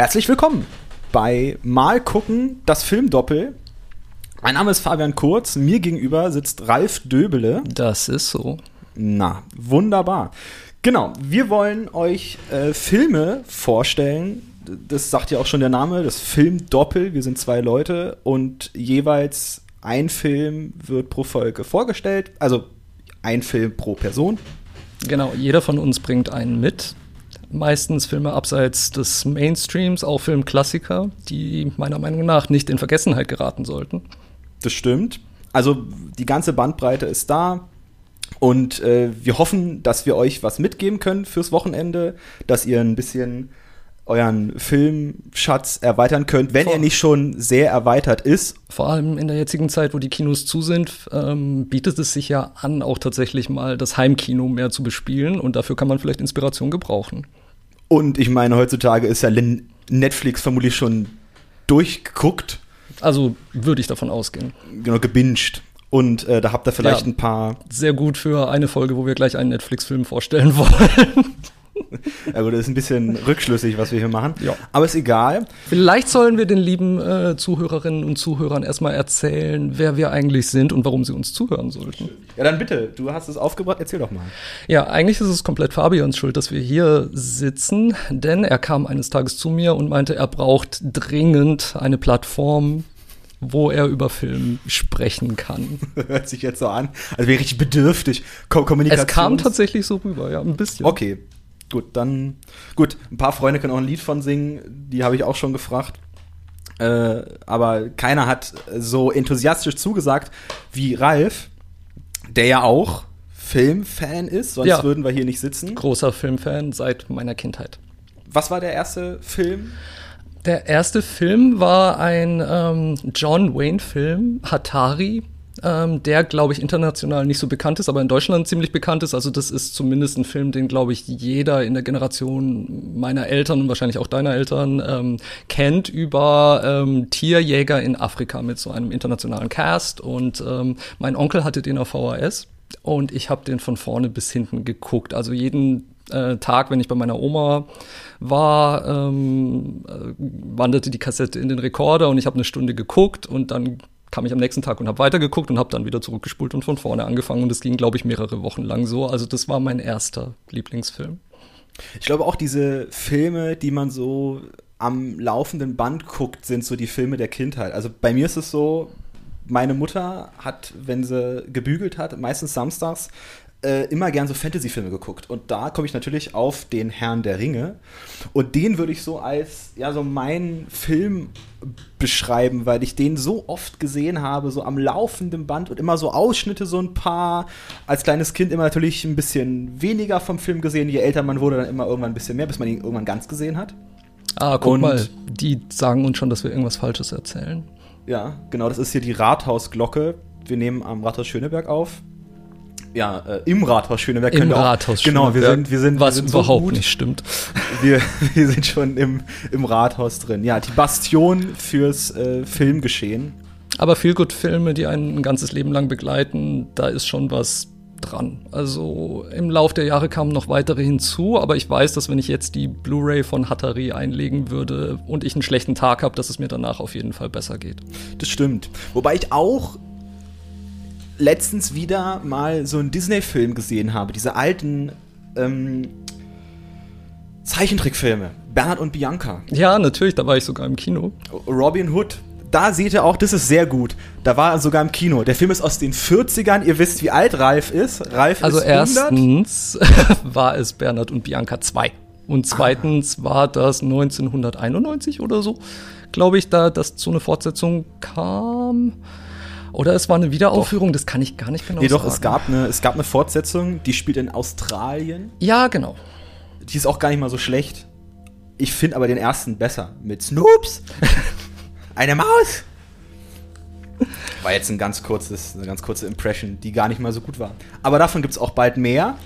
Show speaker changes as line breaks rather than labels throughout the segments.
Herzlich willkommen bei Mal gucken, das Filmdoppel. Mein Name ist Fabian Kurz, mir gegenüber sitzt Ralf Döbele.
Das ist so.
Na, wunderbar. Genau, wir wollen euch äh, Filme vorstellen. Das sagt ja auch schon der Name, das Filmdoppel. Wir sind zwei Leute und jeweils ein Film wird pro Folge vorgestellt. Also ein Film pro Person.
Genau, jeder von uns bringt einen mit. Meistens Filme abseits des Mainstreams, auch Filmklassiker, die meiner Meinung nach nicht in Vergessenheit geraten sollten.
Das stimmt. Also die ganze Bandbreite ist da. Und äh, wir hoffen, dass wir euch was mitgeben können fürs Wochenende, dass ihr ein bisschen euren Filmschatz erweitern könnt, wenn
Vor-
er nicht schon sehr erweitert ist.
Vor allem in der jetzigen Zeit, wo die Kinos zu sind, ähm, bietet es sich ja an, auch tatsächlich mal das Heimkino mehr zu bespielen und dafür kann man vielleicht Inspiration gebrauchen.
Und ich meine, heutzutage ist ja Netflix vermutlich schon durchgeguckt,
Also würde ich davon ausgehen.
genau, gebinged. Und äh, da habt ihr vielleicht
Ja.
ein paar,
Sehr gut für eine Folge, wo wir gleich einen Netflix-Film vorstellen wollen.
also das ist ein bisschen rückschlüssig, was wir hier machen.
Ja.
Aber ist egal.
Vielleicht sollen wir den lieben äh, Zuhörerinnen und Zuhörern erstmal erzählen, wer wir eigentlich sind und warum sie uns zuhören sollten.
Ja, dann bitte, du hast es aufgebracht, erzähl doch mal.
Ja, eigentlich ist es komplett Fabians Schuld, dass wir hier sitzen, denn er kam eines Tages zu mir und meinte, er braucht dringend eine Plattform, wo er über Film sprechen kann.
Hört sich jetzt so an, als wäre ich richtig bedürftig. Ko Kommunikation.
Es kam tatsächlich so rüber, ja, ein bisschen.
Okay, gut, dann gut. Ein paar Freunde können auch ein Lied von singen, die habe ich auch schon gefragt. Äh, aber keiner hat so enthusiastisch zugesagt wie Ralf, der ja auch Filmfan ist, sonst
Ja.
würden wir hier nicht sitzen.
Großer Filmfan seit meiner Kindheit.
Was war der erste Film?
Der erste Film war ein ähm, John Wayne-Film, Hatari, ähm, der, glaube ich, international nicht so bekannt ist, aber in Deutschland ziemlich bekannt ist. Also das ist zumindest ein Film, den, glaube ich, jeder in der Generation meiner Eltern und wahrscheinlich auch deiner Eltern ähm, kennt über ähm, Tierjäger in Afrika mit so einem internationalen Cast. Und ähm, mein Onkel hatte den auf VHS und ich habe den von vorne bis hinten geguckt. Also jeden äh, Tag, wenn ich bei meiner Oma war, ähm, äh, wanderte die Kassette in den Rekorder und ich habe eine Stunde geguckt und dann kam ich am nächsten Tag und habe weitergeguckt und habe dann wieder zurückgespult und von vorne angefangen und es ging, glaube ich, mehrere Wochen lang so. Also das war mein erster Lieblingsfilm.
Ich glaube auch diese Filme, die man so am laufenden Band guckt, sind so die Filme der Kindheit. Also bei mir ist es so, meine Mutter hat, wenn sie gebügelt hat, meistens samstags, äh, immer gern so Fantasy-Filme geguckt. Und da komme ich natürlich auf den Herrn der Ringe. Und den würde ich so als, ja, so meinen Film beschreiben, weil ich den so oft gesehen habe, so am laufenden Band und immer so Ausschnitte, so ein paar. Als kleines Kind immer natürlich ein bisschen weniger vom Film gesehen. Je älter man wurde, dann immer irgendwann ein bisschen mehr, bis man ihn irgendwann ganz gesehen hat.
Ah, guck
Und-
mal, die sagen uns schon, dass wir irgendwas Falsches erzählen.
Ja, genau, das ist hier die Rathausglocke. Wir nehmen am Rathaus Schöneberg auf. Ja, äh, im Rathaus Schöneberg
Im
wir auch-
Rathaus
Genau, wir sind, wir sind,
was
wir sind
überhaupt
so gut.
nicht stimmt.
Wir, wir sind schon im, im Rathaus drin. Ja, die Bastion fürs äh, Filmgeschehen.
Aber Feelgood-Filme, die einen ein ganzes Leben lang begleiten, da ist schon was dran. Also im Lauf der Jahre kamen noch weitere hinzu, aber ich weiß, dass wenn ich jetzt die Blu-ray von Hatari einlegen würde und ich einen schlechten Tag habe, dass es mir danach auf jeden Fall besser geht.
Das stimmt. Wobei ich auch letztens wieder mal so einen Disney-Film gesehen habe. Diese alten ähm, Zeichentrickfilme. Bernhard und Bianca.
Ja, natürlich, da war ich sogar im Kino.
Robin Hood. Da seht ihr auch, das ist sehr gut. Da war er sogar im Kino. Der Film ist aus den 40ern. Ihr wisst, wie alt Ralf ist. Ralf
Also
ist 100.
erstens war es Bernhard und Bianca 2. Und zweitens war das 1991 oder so, glaube ich, da dass so eine Fortsetzung kam. Oder es war eine Wiederaufführung, das kann ich gar nicht genau
Nee, doch,
sagen.
es gab, eine, es gab eine Fortsetzung, die spielt in Australien.
Ja, genau.
Die ist auch gar nicht mal so schlecht. Ich finde aber den ersten besser. Mit Snoops. Eine Maus. War jetzt ein ganz kurzes, eine ganz kurze Impression, die gar nicht mal so gut war. Aber davon gibt es auch bald mehr.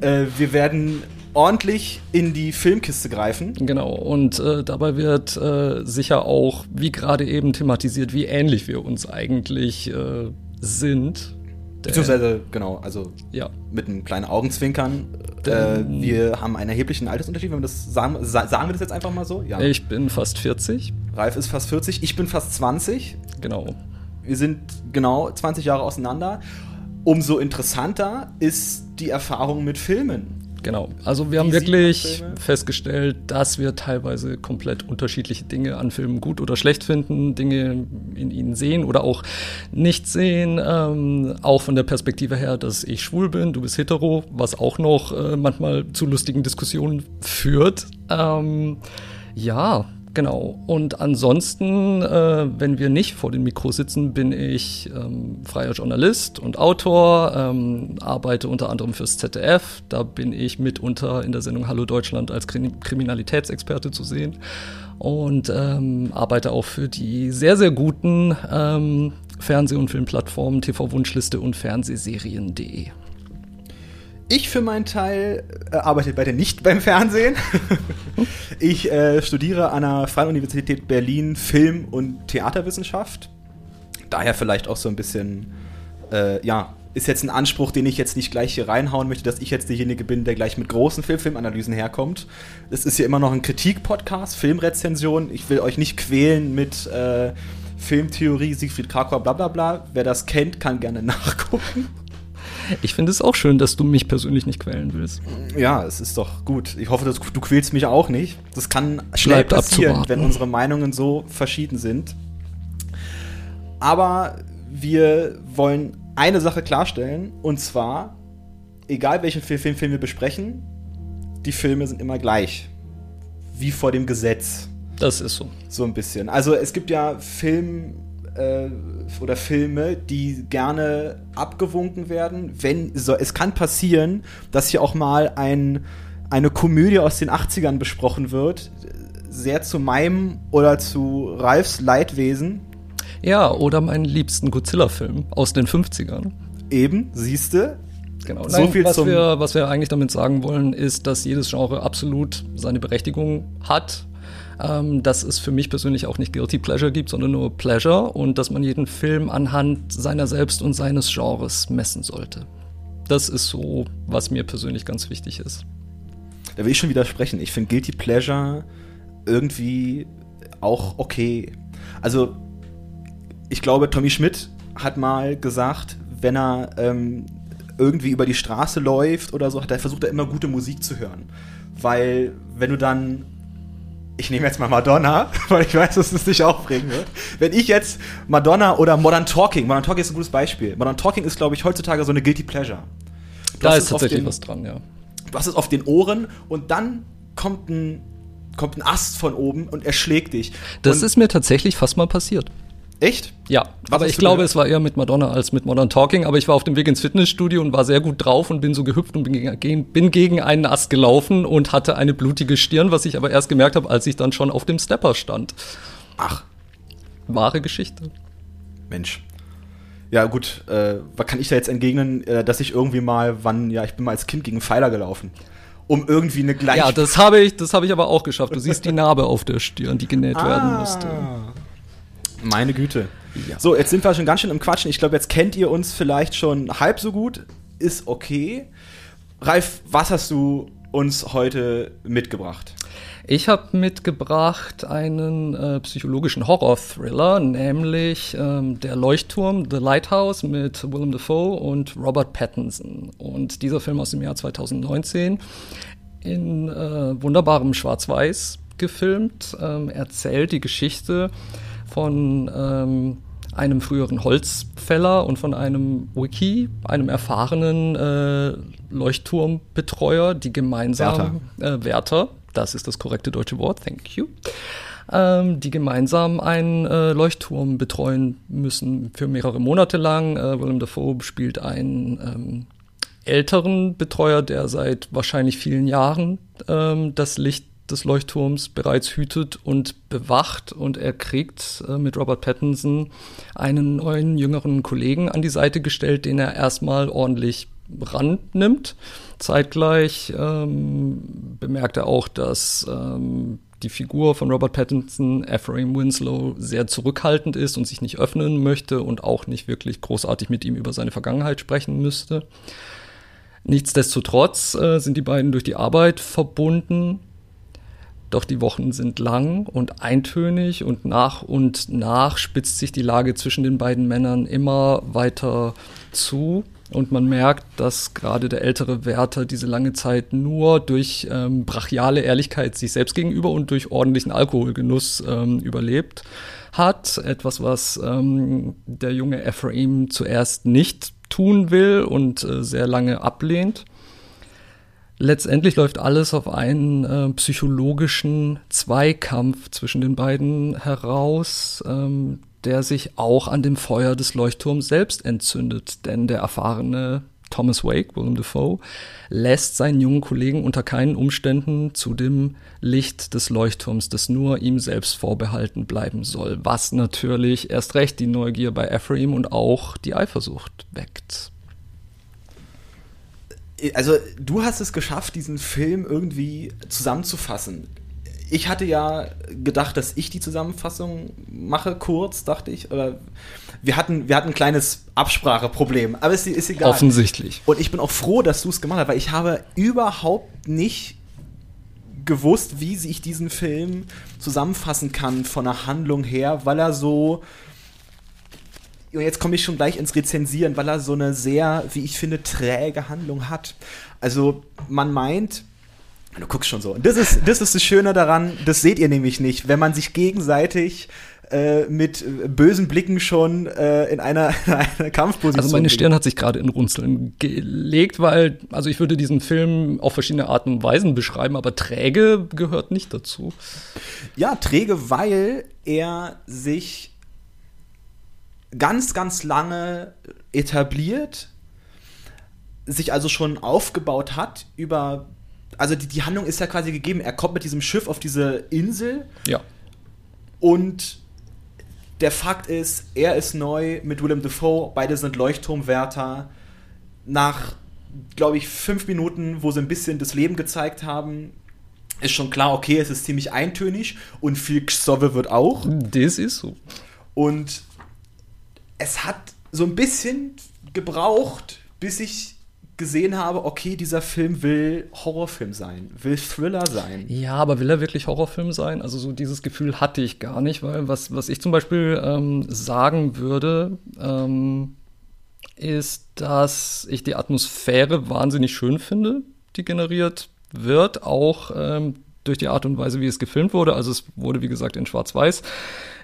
Äh, wir werden ordentlich in die Filmkiste greifen.
Genau, und äh, dabei wird äh, sicher auch, wie gerade eben thematisiert, wie ähnlich wir uns eigentlich äh, sind.
Beziehungsweise, genau, also ja. mit einem kleinen Augenzwinkern. Äh, wir haben einen erheblichen Altersunterschied, wenn wir das sagen, sagen wir das jetzt einfach mal so?
Ja. Ich bin fast 40.
Ralf ist fast 40, ich bin fast 20.
Genau.
Wir sind genau 20 Jahre auseinander. Umso interessanter ist die Erfahrung mit Filmen.
Genau. Also wir haben wirklich festgestellt, dass wir teilweise komplett unterschiedliche Dinge an Filmen gut oder schlecht finden, Dinge in ihnen sehen oder auch nicht sehen. Ähm, auch von der Perspektive her, dass ich schwul bin, du bist hetero, was auch noch äh, manchmal zu lustigen Diskussionen führt. Ähm, ja, Genau. Und ansonsten, äh, wenn wir nicht vor dem Mikro sitzen, bin ich ähm, freier Journalist und Autor, ähm, arbeite unter anderem fürs ZDF. Da bin ich mitunter in der Sendung Hallo Deutschland als Krim Kriminalitätsexperte zu sehen und ähm, arbeite auch für die sehr, sehr guten ähm, Fernseh- und Filmplattformen TV Wunschliste und Fernsehserien.de.
Ich für meinen Teil äh, arbeite beide nicht beim Fernsehen. ich äh, studiere an der Freien Universität Berlin Film- und Theaterwissenschaft. Daher vielleicht auch so ein bisschen, äh, ja, ist jetzt ein Anspruch, den ich jetzt nicht gleich hier reinhauen möchte, dass ich jetzt derjenige bin, der gleich mit großen Film Filmanalysen herkommt. Es ist hier immer noch ein Kritik-Podcast, Filmrezension. Ich will euch nicht quälen mit äh, Filmtheorie, Siegfried Krakauer, bla bla bla. Wer das kennt, kann gerne nachgucken.
Ich finde es auch schön, dass du mich persönlich nicht quälen willst.
Ja, es ist doch gut. Ich hoffe, dass du quälst mich auch nicht. Das kann schnell Bleibt passieren, abzuwarten. wenn unsere Meinungen so verschieden sind. Aber wir wollen eine Sache klarstellen, und zwar, egal welchen Film, Film wir besprechen, die Filme sind immer gleich. Wie vor dem Gesetz.
Das ist so.
So ein bisschen. Also es gibt ja Film äh, oder Filme, die gerne abgewunken werden. Wenn so, es kann passieren, dass hier auch mal ein, eine Komödie aus den 80ern besprochen wird, sehr zu meinem oder zu Ralfs Leidwesen.
Ja, oder meinen liebsten Godzilla-Film aus den 50ern.
Eben, siehste.
Genau. So Nein, viel was, wir, was wir eigentlich damit sagen wollen, ist, dass jedes Genre absolut seine Berechtigung hat ähm, dass es für mich persönlich auch nicht Guilty Pleasure gibt, sondern nur Pleasure und dass man jeden Film anhand seiner selbst und seines Genres messen sollte. Das ist so, was mir persönlich ganz wichtig ist.
Da will ich schon widersprechen. Ich finde Guilty Pleasure irgendwie auch okay. Also, ich glaube, Tommy Schmidt hat mal gesagt, wenn er ähm, irgendwie über die Straße läuft oder so, hat er versucht, er immer gute Musik zu hören. Weil, wenn du dann ich nehme jetzt mal Madonna, weil ich weiß, dass es dich aufregen wird. Wenn ich jetzt Madonna oder Modern Talking, Modern Talking ist ein gutes Beispiel. Modern Talking ist, glaube ich, heutzutage so eine Guilty Pleasure.
Du da ist tatsächlich den, was dran, ja.
Du hast es auf den Ohren und dann kommt ein, kommt ein Ast von oben und erschlägt dich.
Das
und
ist mir tatsächlich fast mal passiert.
Echt?
Ja, Was aber ich glaube, es war eher mit Madonna als mit Modern Talking, aber ich war auf dem Weg ins Fitnessstudio und war sehr gut drauf und bin so gehüpft und bin gegen, bin gegen einen Ast gelaufen und hatte eine blutige Stirn, was ich aber erst gemerkt habe, als ich dann schon auf dem Stepper stand.
Ach.
Wahre Geschichte.
Mensch. Ja, gut, äh, was kann ich da jetzt entgegnen, äh, dass ich irgendwie mal, wann, ja, ich bin mal als Kind gegen Pfeiler gelaufen. Um irgendwie eine gleiche.
Ja, das habe ich, das habe ich aber auch geschafft. Du siehst die Narbe auf der Stirn, die genäht ah. werden musste.
Meine Güte. Ja. So, jetzt sind wir schon ganz schön im Quatschen. Ich glaube, jetzt kennt ihr uns vielleicht schon halb so gut. Ist okay. Ralf, was hast du uns heute mitgebracht?
Ich habe mitgebracht einen äh, psychologischen Horror-Thriller, nämlich ähm, Der Leuchtturm, The Lighthouse mit Willem Dafoe und Robert Pattinson. Und dieser Film aus dem Jahr 2019 in äh, wunderbarem Schwarz-Weiß gefilmt, ähm, erzählt die Geschichte von ähm, einem früheren Holzfäller und von einem Wiki, einem erfahrenen äh, Leuchtturmbetreuer, die gemeinsam Wärter. Äh, Wärter, das ist das korrekte deutsche Wort, thank you, ähm, die gemeinsam einen äh, Leuchtturm betreuen müssen für mehrere Monate lang. Äh, Willem Dafoe spielt einen ähm, älteren Betreuer, der seit wahrscheinlich vielen Jahren ähm, das Licht des Leuchtturms bereits hütet und bewacht und er kriegt äh, mit Robert Pattinson einen neuen jüngeren Kollegen an die Seite gestellt, den er erstmal ordentlich rannimmt. Zeitgleich ähm, bemerkt er auch, dass ähm, die Figur von Robert Pattinson, Ephraim Winslow, sehr zurückhaltend ist und sich nicht öffnen möchte und auch nicht wirklich großartig mit ihm über seine Vergangenheit sprechen müsste. Nichtsdestotrotz äh, sind die beiden durch die Arbeit verbunden. Doch die Wochen sind lang und eintönig und nach und nach spitzt sich die Lage zwischen den beiden Männern immer weiter zu. Und man merkt, dass gerade der ältere Wärter diese lange Zeit nur durch ähm, brachiale Ehrlichkeit sich selbst gegenüber und durch ordentlichen Alkoholgenuss ähm, überlebt hat. Etwas, was ähm, der junge Ephraim zuerst nicht tun will und äh, sehr lange ablehnt. Letztendlich läuft alles auf einen äh, psychologischen Zweikampf zwischen den beiden heraus, ähm, der sich auch an dem Feuer des Leuchtturms selbst entzündet. Denn der erfahrene Thomas Wake, Willem Dafoe, lässt seinen jungen Kollegen unter keinen Umständen zu dem Licht des Leuchtturms, das nur ihm selbst vorbehalten bleiben soll, was natürlich erst recht die Neugier bei Ephraim und auch die Eifersucht weckt.
Also du hast es geschafft, diesen Film irgendwie zusammenzufassen ich hatte ja gedacht, dass ich die Zusammenfassung mache, kurz, dachte ich. Oder wir hatten, wir hatten ein kleines Abspracheproblem, aber es ist egal.
Offensichtlich.
Und ich bin auch froh, dass du es gemacht hast, weil ich habe überhaupt nicht gewusst, wie ich diesen Film zusammenfassen kann von der Handlung her, weil er so. Und jetzt komme ich schon gleich ins Rezensieren, weil er so eine sehr, wie ich finde, träge Handlung hat. Also man meint, Du guckst schon so. Und das ist, das ist das Schöne daran, das seht ihr nämlich nicht, wenn man sich gegenseitig äh, mit bösen Blicken schon äh, in einer, in einer Kampfposition.
Also meine Stirn hat sich gerade in Runzeln gelegt, weil, also ich würde diesen Film auf verschiedene Arten und Weisen beschreiben, aber träge gehört nicht dazu.
Ja, träge, weil er sich ganz, ganz lange etabliert, sich also schon aufgebaut hat über also die, die Handlung ist ja quasi gegeben. Er kommt mit diesem Schiff auf diese Insel.
Ja.
Und der Fakt ist, er ist neu mit Willem Dafoe, beide sind Leuchtturmwärter. Nach, glaube ich, fünf Minuten, wo sie ein bisschen das Leben gezeigt haben, ist schon klar, okay, es ist ziemlich eintönig und viel Xove wird auch.
Das ist so.
Und es hat so ein bisschen gebraucht, bis ich gesehen habe, okay, dieser Film will Horrorfilm sein, will Thriller sein.
Ja, aber will er wirklich Horrorfilm sein? Also so dieses Gefühl hatte ich gar nicht, weil was, was ich zum Beispiel ähm, sagen würde, ähm, ist, dass ich die Atmosphäre wahnsinnig schön finde, die generiert wird, auch ähm, durch die Art und Weise, wie es gefilmt wurde. Also es wurde, wie gesagt, in Schwarz-Weiß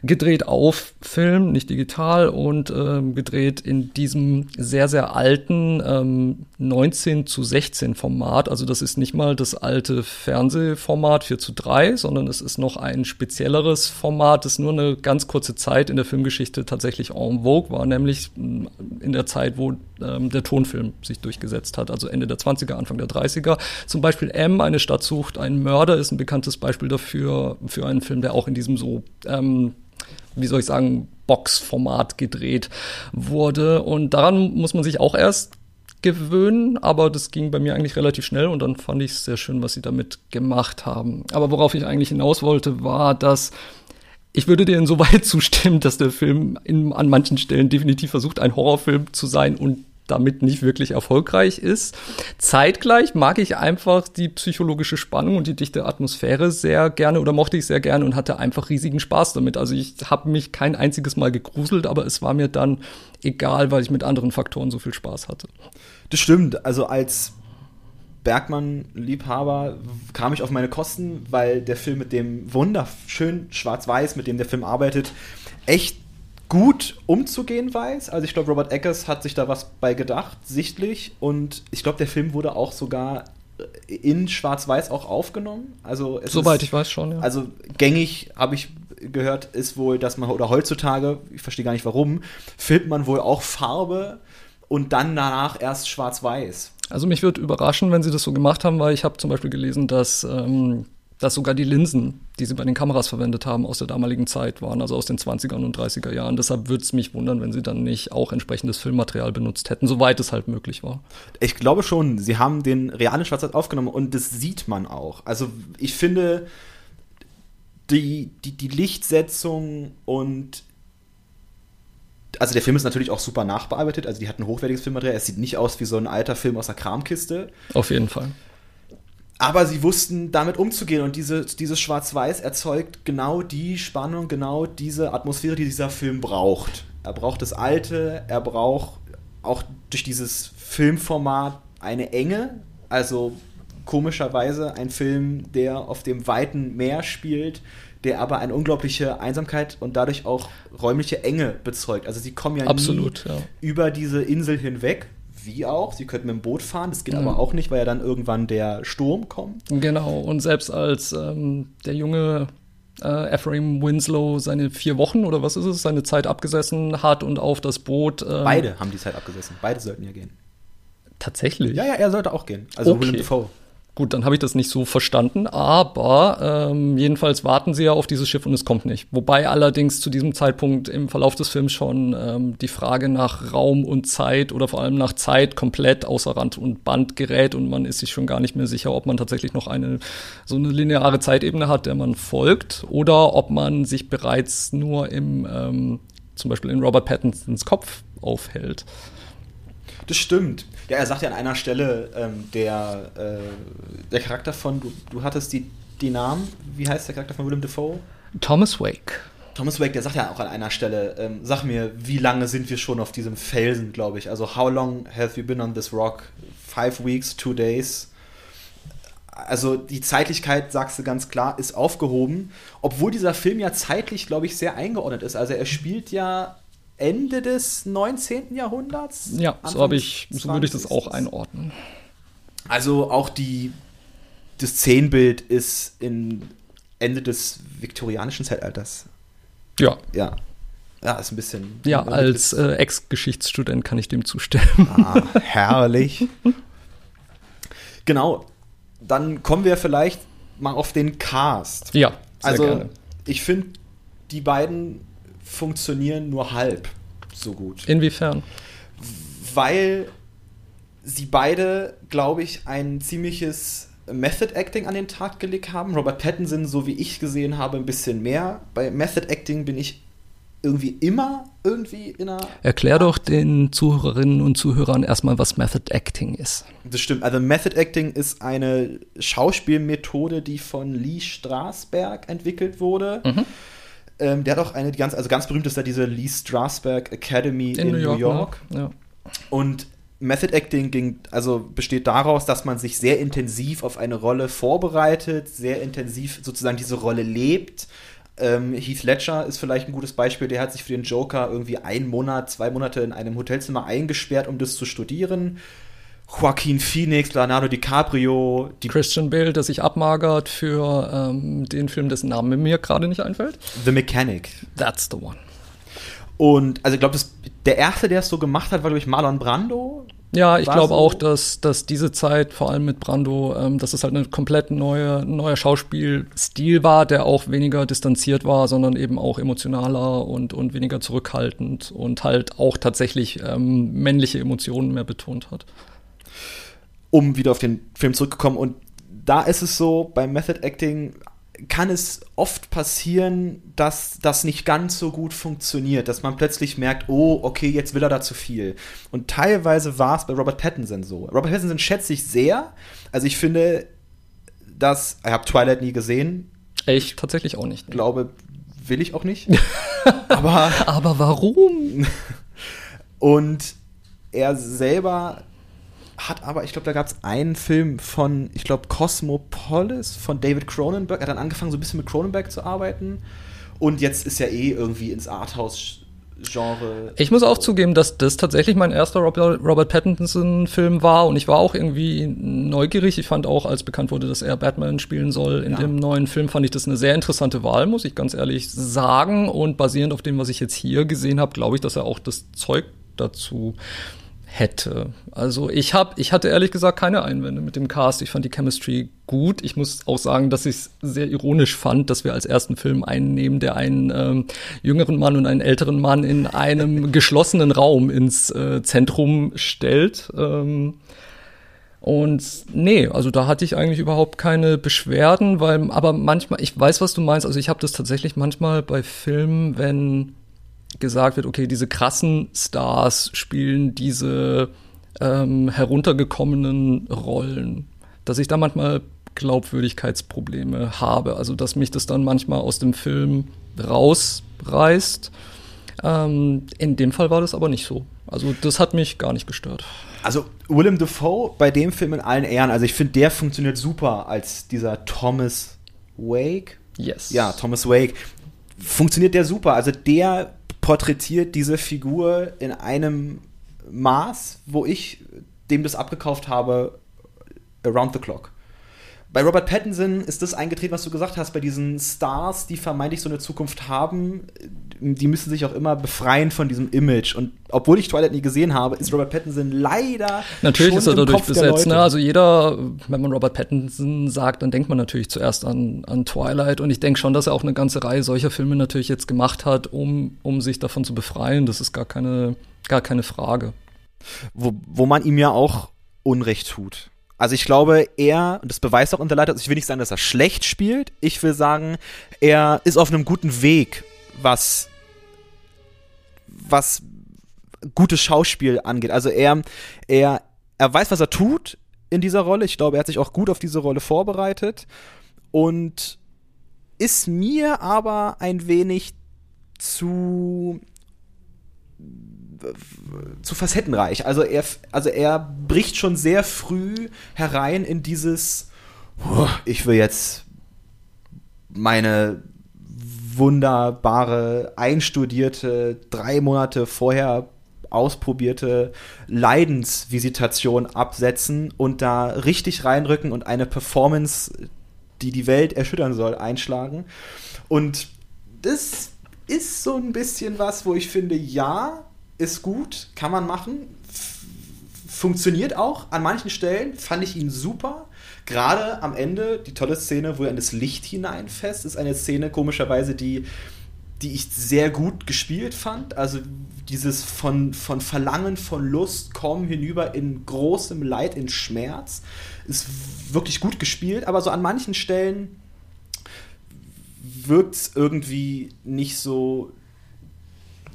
gedreht auf Film, nicht digital und ähm, gedreht in diesem sehr, sehr alten ähm, 19 zu 16 Format. Also das ist nicht mal das alte Fernsehformat 4 zu 3, sondern es ist noch ein spezielleres Format, das nur eine ganz kurze Zeit in der Filmgeschichte tatsächlich en vogue war, nämlich mm, in der Zeit, wo ähm, der Tonfilm sich durchgesetzt hat, also Ende der 20er, Anfang der 30er. Zum Beispiel M, eine Stadt sucht einen Mörder, ist ein bekanntes Beispiel dafür, für einen Film, der auch in diesem so, ähm, wie soll ich sagen, Boxformat gedreht wurde. Und daran muss man sich auch erst gewöhnen, aber das ging bei mir eigentlich relativ schnell und dann fand ich es sehr schön, was sie damit gemacht haben. Aber worauf ich eigentlich hinaus wollte, war, dass ich würde dir insoweit zustimmen, dass der Film in, an manchen Stellen definitiv versucht, ein Horrorfilm zu sein und damit nicht wirklich erfolgreich ist. Zeitgleich mag ich einfach die psychologische Spannung und die dichte Atmosphäre sehr gerne oder mochte ich sehr gerne und hatte einfach riesigen Spaß damit. Also ich habe mich kein einziges Mal gegruselt, aber es war mir dann egal, weil ich mit anderen Faktoren so viel Spaß hatte.
Das stimmt. Also als Bergmann-Liebhaber kam ich auf meine Kosten, weil der Film mit dem wunderschön schwarz-weiß, mit dem der Film arbeitet, echt gut umzugehen weiß. Also ich glaube, Robert Eggers hat sich da was bei gedacht, sichtlich. Und ich glaube, der Film wurde auch sogar in Schwarz-Weiß auch aufgenommen. Also
Soweit ist, ich weiß schon, ja.
Also gängig, habe ich gehört, ist wohl, dass man, oder heutzutage, ich verstehe gar nicht warum, filmt man wohl auch Farbe und dann danach erst Schwarz-Weiß.
Also mich würde überraschen, wenn sie das so gemacht haben, weil ich habe zum Beispiel gelesen, dass ähm, dass sogar die Linsen, die sie bei den Kameras verwendet haben, aus der damaligen Zeit waren, also aus den 20er und 30er Jahren. Deshalb würde es mich wundern, wenn sie dann nicht auch entsprechendes Filmmaterial benutzt hätten, soweit es halt möglich war.
Ich glaube schon, sie haben den realen Schwarzwald aufgenommen und das sieht man auch. Also ich finde, die, die, die Lichtsetzung und also der Film ist natürlich auch super nachbearbeitet, also die hat ein hochwertiges Filmmaterial. Es sieht nicht aus wie so ein alter Film aus der Kramkiste.
Auf jeden Fall.
Aber sie wussten damit umzugehen und diese, dieses Schwarz-Weiß erzeugt genau die Spannung, genau diese Atmosphäre, die dieser Film braucht. Er braucht das Alte, er braucht auch durch dieses Filmformat eine Enge, also komischerweise ein Film, der auf dem weiten Meer spielt, der aber eine unglaubliche Einsamkeit und dadurch auch räumliche Enge bezeugt. Also sie kommen ja
Absolut,
nie
ja.
über diese Insel hinweg, wie auch. Sie könnten mit dem Boot fahren, das geht
Ja.
aber auch nicht, weil ja dann irgendwann der Sturm kommt.
Genau, und selbst als ähm, der junge äh, Ephraim Winslow seine vier Wochen oder was ist es, seine Zeit abgesessen hat und auf das Boot. Ähm,
Beide haben die Zeit abgesessen. Beide sollten ja gehen.
Tatsächlich?
Ja, ja, er sollte auch gehen. Also
Okay.
Willem Dafoe.
Gut, dann habe ich das nicht so verstanden, aber ähm, jedenfalls warten sie ja auf dieses Schiff und es kommt nicht. Wobei allerdings zu diesem Zeitpunkt im Verlauf des Films schon ähm, die Frage nach Raum und Zeit oder vor allem nach Zeit komplett außer Rand und Band gerät und man ist sich schon gar nicht mehr sicher, ob man tatsächlich noch eine so eine lineare Zeitebene hat, der man folgt, oder ob man sich bereits nur im ähm, zum Beispiel in Robert Pattinsons Kopf aufhält.
Das stimmt. Ja, er sagt ja an einer Stelle, ähm, der, äh, der Charakter von, du, du hattest die, die Namen, wie heißt der Charakter von Willem Dafoe?
Thomas Wake.
Thomas Wake, der sagt ja auch an einer Stelle, ähm, sag mir, wie lange sind wir schon auf diesem Felsen, glaube ich. Also, how long have you been on this rock? Five weeks, two days. Also die Zeitlichkeit, sagst du ganz klar, ist aufgehoben, obwohl dieser Film ja zeitlich, glaube ich, sehr eingeordnet ist. Also er spielt ja Ende des 19. Jahrhunderts.
Ja, so habe ich, so würde ich das
20..
auch einordnen.
Also auch die, das Szenenbild ist in Ende des viktorianischen Zeitalters.
Ja,
Ja. Ja, ist ein bisschen.
ja, als äh, Ex-Geschichtsstudent kann ich dem zustimmen.
Ah, herrlich. genau. Dann kommen wir vielleicht mal auf den Cast.
Ja, sehr
also,
gerne.
ich finde, die beiden funktionieren nur halb so gut.
Inwiefern?
weil sie beide, glaube ich, ein ziemliches Method Acting an den Tag gelegt haben. Robert Pattinson, so wie ich gesehen habe, ein bisschen mehr. Bei Method Acting bin ich irgendwie immer irgendwie in einer.
Erklär doch den Zuhörerinnen und Zuhörern erstmal, was Method Acting ist.
Das stimmt. Also Method Acting ist eine Schauspielmethode, die von Lee Strasberg entwickelt wurde.
Mhm.
Ähm, der hat auch eine, die ganz, also ganz berühmt ist da diese Lee Strasberg Academy in,
In,
New York.
York. Ne? Ja.
Und Method Acting ging, also besteht daraus, dass man sich sehr intensiv auf eine Rolle vorbereitet, sehr intensiv sozusagen diese Rolle lebt. Ähm, Heath Ledger ist vielleicht ein gutes Beispiel, der hat sich für den Joker irgendwie einen Monat, zwei Monate in einem Hotelzimmer eingesperrt, um das zu studieren. Joaquin Phoenix, Leonardo DiCaprio, die
Christian Bale, der sich abmagert für ähm, den Film, dessen Name mir gerade nicht einfällt.
The Mechanic.
That's the one.
Und also ich glaube, der erste, der es so gemacht hat, war glaube ich Marlon Brando.
Ja, ich glaube
so-
auch, dass, dass diese Zeit, vor allem mit Brando, ähm, dass es halt eine komplett neue, neuer Schauspielstil war, der auch weniger distanziert war, sondern eben auch emotionaler und, und weniger zurückhaltend und halt auch tatsächlich ähm, männliche Emotionen mehr betont hat.
Um wieder auf den Film zurückzukommen. Und da ist es so, beim Method Acting kann es oft passieren, dass das nicht ganz so gut funktioniert, dass man plötzlich merkt, oh, okay, jetzt will er da zu viel. Und teilweise war es bei Robert Pattinson so. Robert Pattinson schätze ich sehr. Also ich finde, dass, ich habe Twilight nie gesehen,
Ich tatsächlich auch nicht.
glaube, will ich auch nicht. Aber
Aber warum?
Und er selber hat aber, ich glaube, da gab es einen Film von, ich glaube, Cosmopolis von David Cronenberg. Er hat dann angefangen, so ein bisschen mit Cronenberg zu arbeiten. Und jetzt ist er eh irgendwie ins Arthouse-Genre.
Ich muss auch zugeben, dass das tatsächlich mein erster Robert, Robert Pattinson-Film war und ich war auch irgendwie neugierig. Ich fand auch, als bekannt wurde, dass er Batman spielen soll in
Ja.
dem neuen Film, fand ich das eine sehr interessante Wahl, muss ich ganz ehrlich sagen. Und basierend auf dem, was ich jetzt hier gesehen habe, glaube ich, dass er auch das Zeug dazu hätte. Also ich habe, ich hatte ehrlich gesagt keine Einwände mit dem Cast. Ich fand die Chemistry gut. Ich muss auch sagen, dass ich es sehr ironisch fand, dass wir als ersten Film einen nehmen, der einen ähm, jüngeren Mann und einen älteren Mann in einem geschlossenen Raum ins äh, Zentrum stellt. Ähm, Und nee, also da hatte ich eigentlich überhaupt keine Beschwerden, weil, aber manchmal, ich weiß, was du meinst, also ich habe das tatsächlich manchmal bei Filmen, wenn gesagt wird, okay, diese krassen Stars spielen diese ähm, heruntergekommenen Rollen, dass ich da manchmal Glaubwürdigkeitsprobleme habe. Also dass mich das dann manchmal aus dem Film rausreißt. Ähm, in dem Fall war das aber nicht so. Also das hat mich gar nicht gestört.
Also Willem Dafoe bei dem Film in allen Ehren, also ich finde, der funktioniert super als dieser Thomas Wake.
Yes.
Ja, Thomas Wake. Funktioniert der super. Also der porträtiert diese Figur in einem Maß, wo ich dem das abgekauft habe, around the clock. Bei Robert Pattinson ist das eingetreten, was du gesagt hast, bei diesen Stars, die vermeintlich so eine Zukunft haben, die müssen sich auch immer befreien von diesem Image. Und obwohl ich Twilight nie gesehen habe, ist Robert Pattinson leider.
Natürlich ist er dadurch besetzt. Ne? Also jeder, wenn man Robert Pattinson sagt, dann denkt man natürlich zuerst an, an Twilight. Und ich denke schon, dass er auch eine ganze Reihe solcher Filme natürlich jetzt gemacht hat, um, um sich davon zu befreien. Das ist gar keine, gar keine Frage.
Wo, wo man ihm ja auch Unrecht tut. Also ich glaube, er, und das beweist auch Unterleiter, also ich will nicht sagen, dass er schlecht spielt, ich will sagen, er ist auf einem guten Weg, was, was gutes Schauspiel angeht. Also er, er, er weiß, was er tut in dieser Rolle. Ich glaube, er hat sich auch gut auf diese Rolle vorbereitet und ist mir aber ein wenig zu zu facettenreich. Also er, also er bricht schon sehr früh herein in dieses, ich will jetzt meine wunderbare, einstudierte, drei Monate vorher ausprobierte Leidensvisitation absetzen und da richtig reinrücken und eine Performance, die die Welt erschüttern soll, einschlagen. Und das ist so ein bisschen was, wo ich finde, ja, ist gut, kann man machen, funktioniert auch an manchen Stellen, fand ich ihn super. Gerade am Ende, die tolle Szene, wo er in das Licht hineinfasst, ist eine Szene, komischerweise, die, die ich sehr gut gespielt fand. Also dieses von, von Verlangen, von Lust kommen hinüber in großem Leid, in Schmerz, ist wirklich gut gespielt, aber so an manchen Stellen wirkt es irgendwie nicht so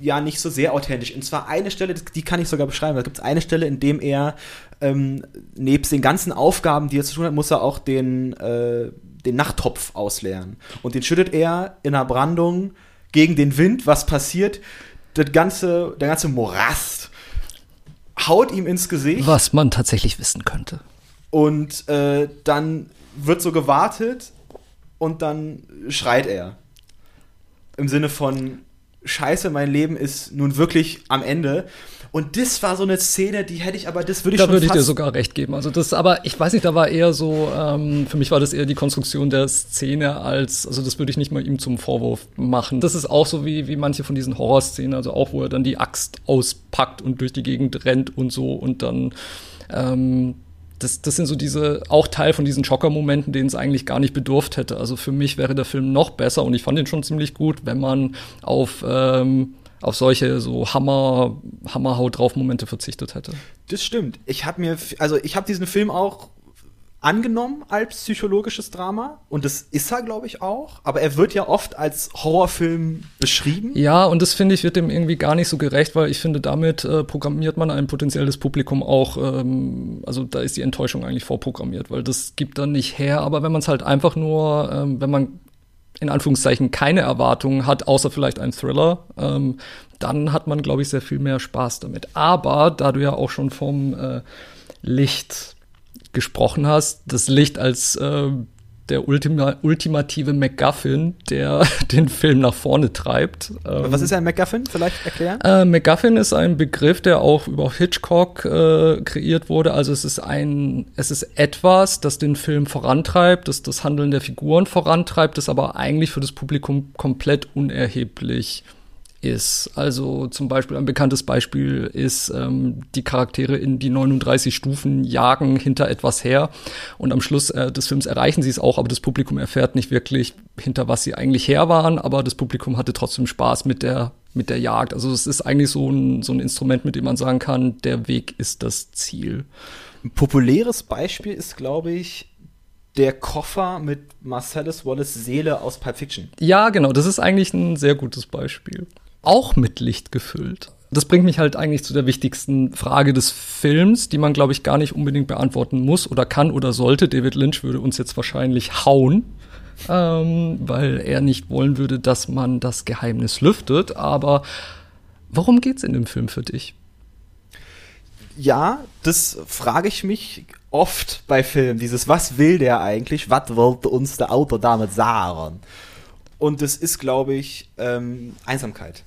ja nicht so sehr authentisch. Und zwar eine Stelle, die kann ich sogar beschreiben. Da gibt es eine Stelle, in dem er ähm, nebst den ganzen Aufgaben, die er zu tun hat, muss er auch den, äh, den Nachttopf ausleeren. Und den schüttet er in einer Brandung gegen den Wind. Was passiert? Das ganze, der ganze Morast haut ihm ins Gesicht.
Was man tatsächlich wissen könnte.
Und äh, dann wird so gewartet und dann schreit er. Im Sinne von, scheiße, mein Leben ist nun wirklich am Ende. Und das war so eine Szene, die hätte ich aber, das würde ich
da
schon
würde ich dir sogar recht geben. Also das, aber ich weiß nicht, da war eher so, ähm, für mich war das eher die Konstruktion der Szene als, also das würde ich nicht mal ihm zum Vorwurf machen. Das ist auch so wie, wie manche von diesen Horrorszenen, also auch, wo er dann die Axt auspackt und durch die Gegend rennt und so und dann, ähm, das, das sind so diese, auch Teil von diesen Schocker-Momenten, denen es eigentlich gar nicht bedurft hätte. Also für mich wäre der Film noch besser und ich fand ihn schon ziemlich gut, wenn man auf, ähm, auf solche so Hammer, Hammerhaut drauf Momente verzichtet hätte.
Das stimmt. Ich habe mir, also ich habe diesen Film auch angenommen als psychologisches Drama und das ist er, glaube ich, auch. Aber er wird ja oft als Horrorfilm beschrieben.
Ja, und das finde ich wird dem irgendwie gar nicht so gerecht, weil ich finde, damit äh, programmiert man ein potenzielles Publikum auch, ähm, also da ist die Enttäuschung eigentlich vorprogrammiert, weil das gibt dann nicht her. Aber wenn man es halt einfach nur, ähm, wenn man in Anführungszeichen keine Erwartungen hat, außer vielleicht ein Thriller, ähm, dann hat man, glaube ich, sehr viel mehr Spaß damit. Aber da du ja auch schon vom äh, Licht gesprochen hast, das Licht als äh, der Ultima ultimative MacGuffin, der den Film nach vorne treibt.
Ähm, Was ist ein MacGuffin? Vielleicht erklären?
Äh, MacGuffin ist ein Begriff, der auch über Hitchcock äh, kreiert wurde. Also es ist ein, es ist etwas, das den Film vorantreibt, das das Handeln der Figuren vorantreibt, das aber eigentlich für das Publikum komplett unerheblich ist ist. Also zum Beispiel ein bekanntes Beispiel ist, ähm, die Charaktere in die 39 Stufen jagen hinter etwas her und am Schluss äh, des Films erreichen sie es auch, aber das Publikum erfährt nicht wirklich, hinter was sie eigentlich her waren, aber das Publikum hatte trotzdem Spaß mit der mit der Jagd. Also es ist eigentlich so ein, so ein Instrument, mit dem man sagen kann, der Weg ist das Ziel.
Ein populäres Beispiel ist, glaube ich, der Koffer mit Marcellus Wallace Seele aus Pulp Fiction.
Ja, genau, das ist eigentlich ein sehr gutes Beispiel. Auch mit Licht gefüllt. Das bringt mich halt eigentlich zu der wichtigsten Frage des Films, die man, glaube ich, gar nicht unbedingt beantworten muss oder kann oder sollte. David Lynch würde uns jetzt wahrscheinlich hauen, ähm, weil er nicht wollen würde, dass man das Geheimnis lüftet. Aber worum geht's in dem Film für dich?
Ja, das frage ich mich oft bei Filmen. Dieses, was will der eigentlich? Was wollte uns der Autor damit sagen? Und es ist, glaube ich, ähm, Einsamkeit.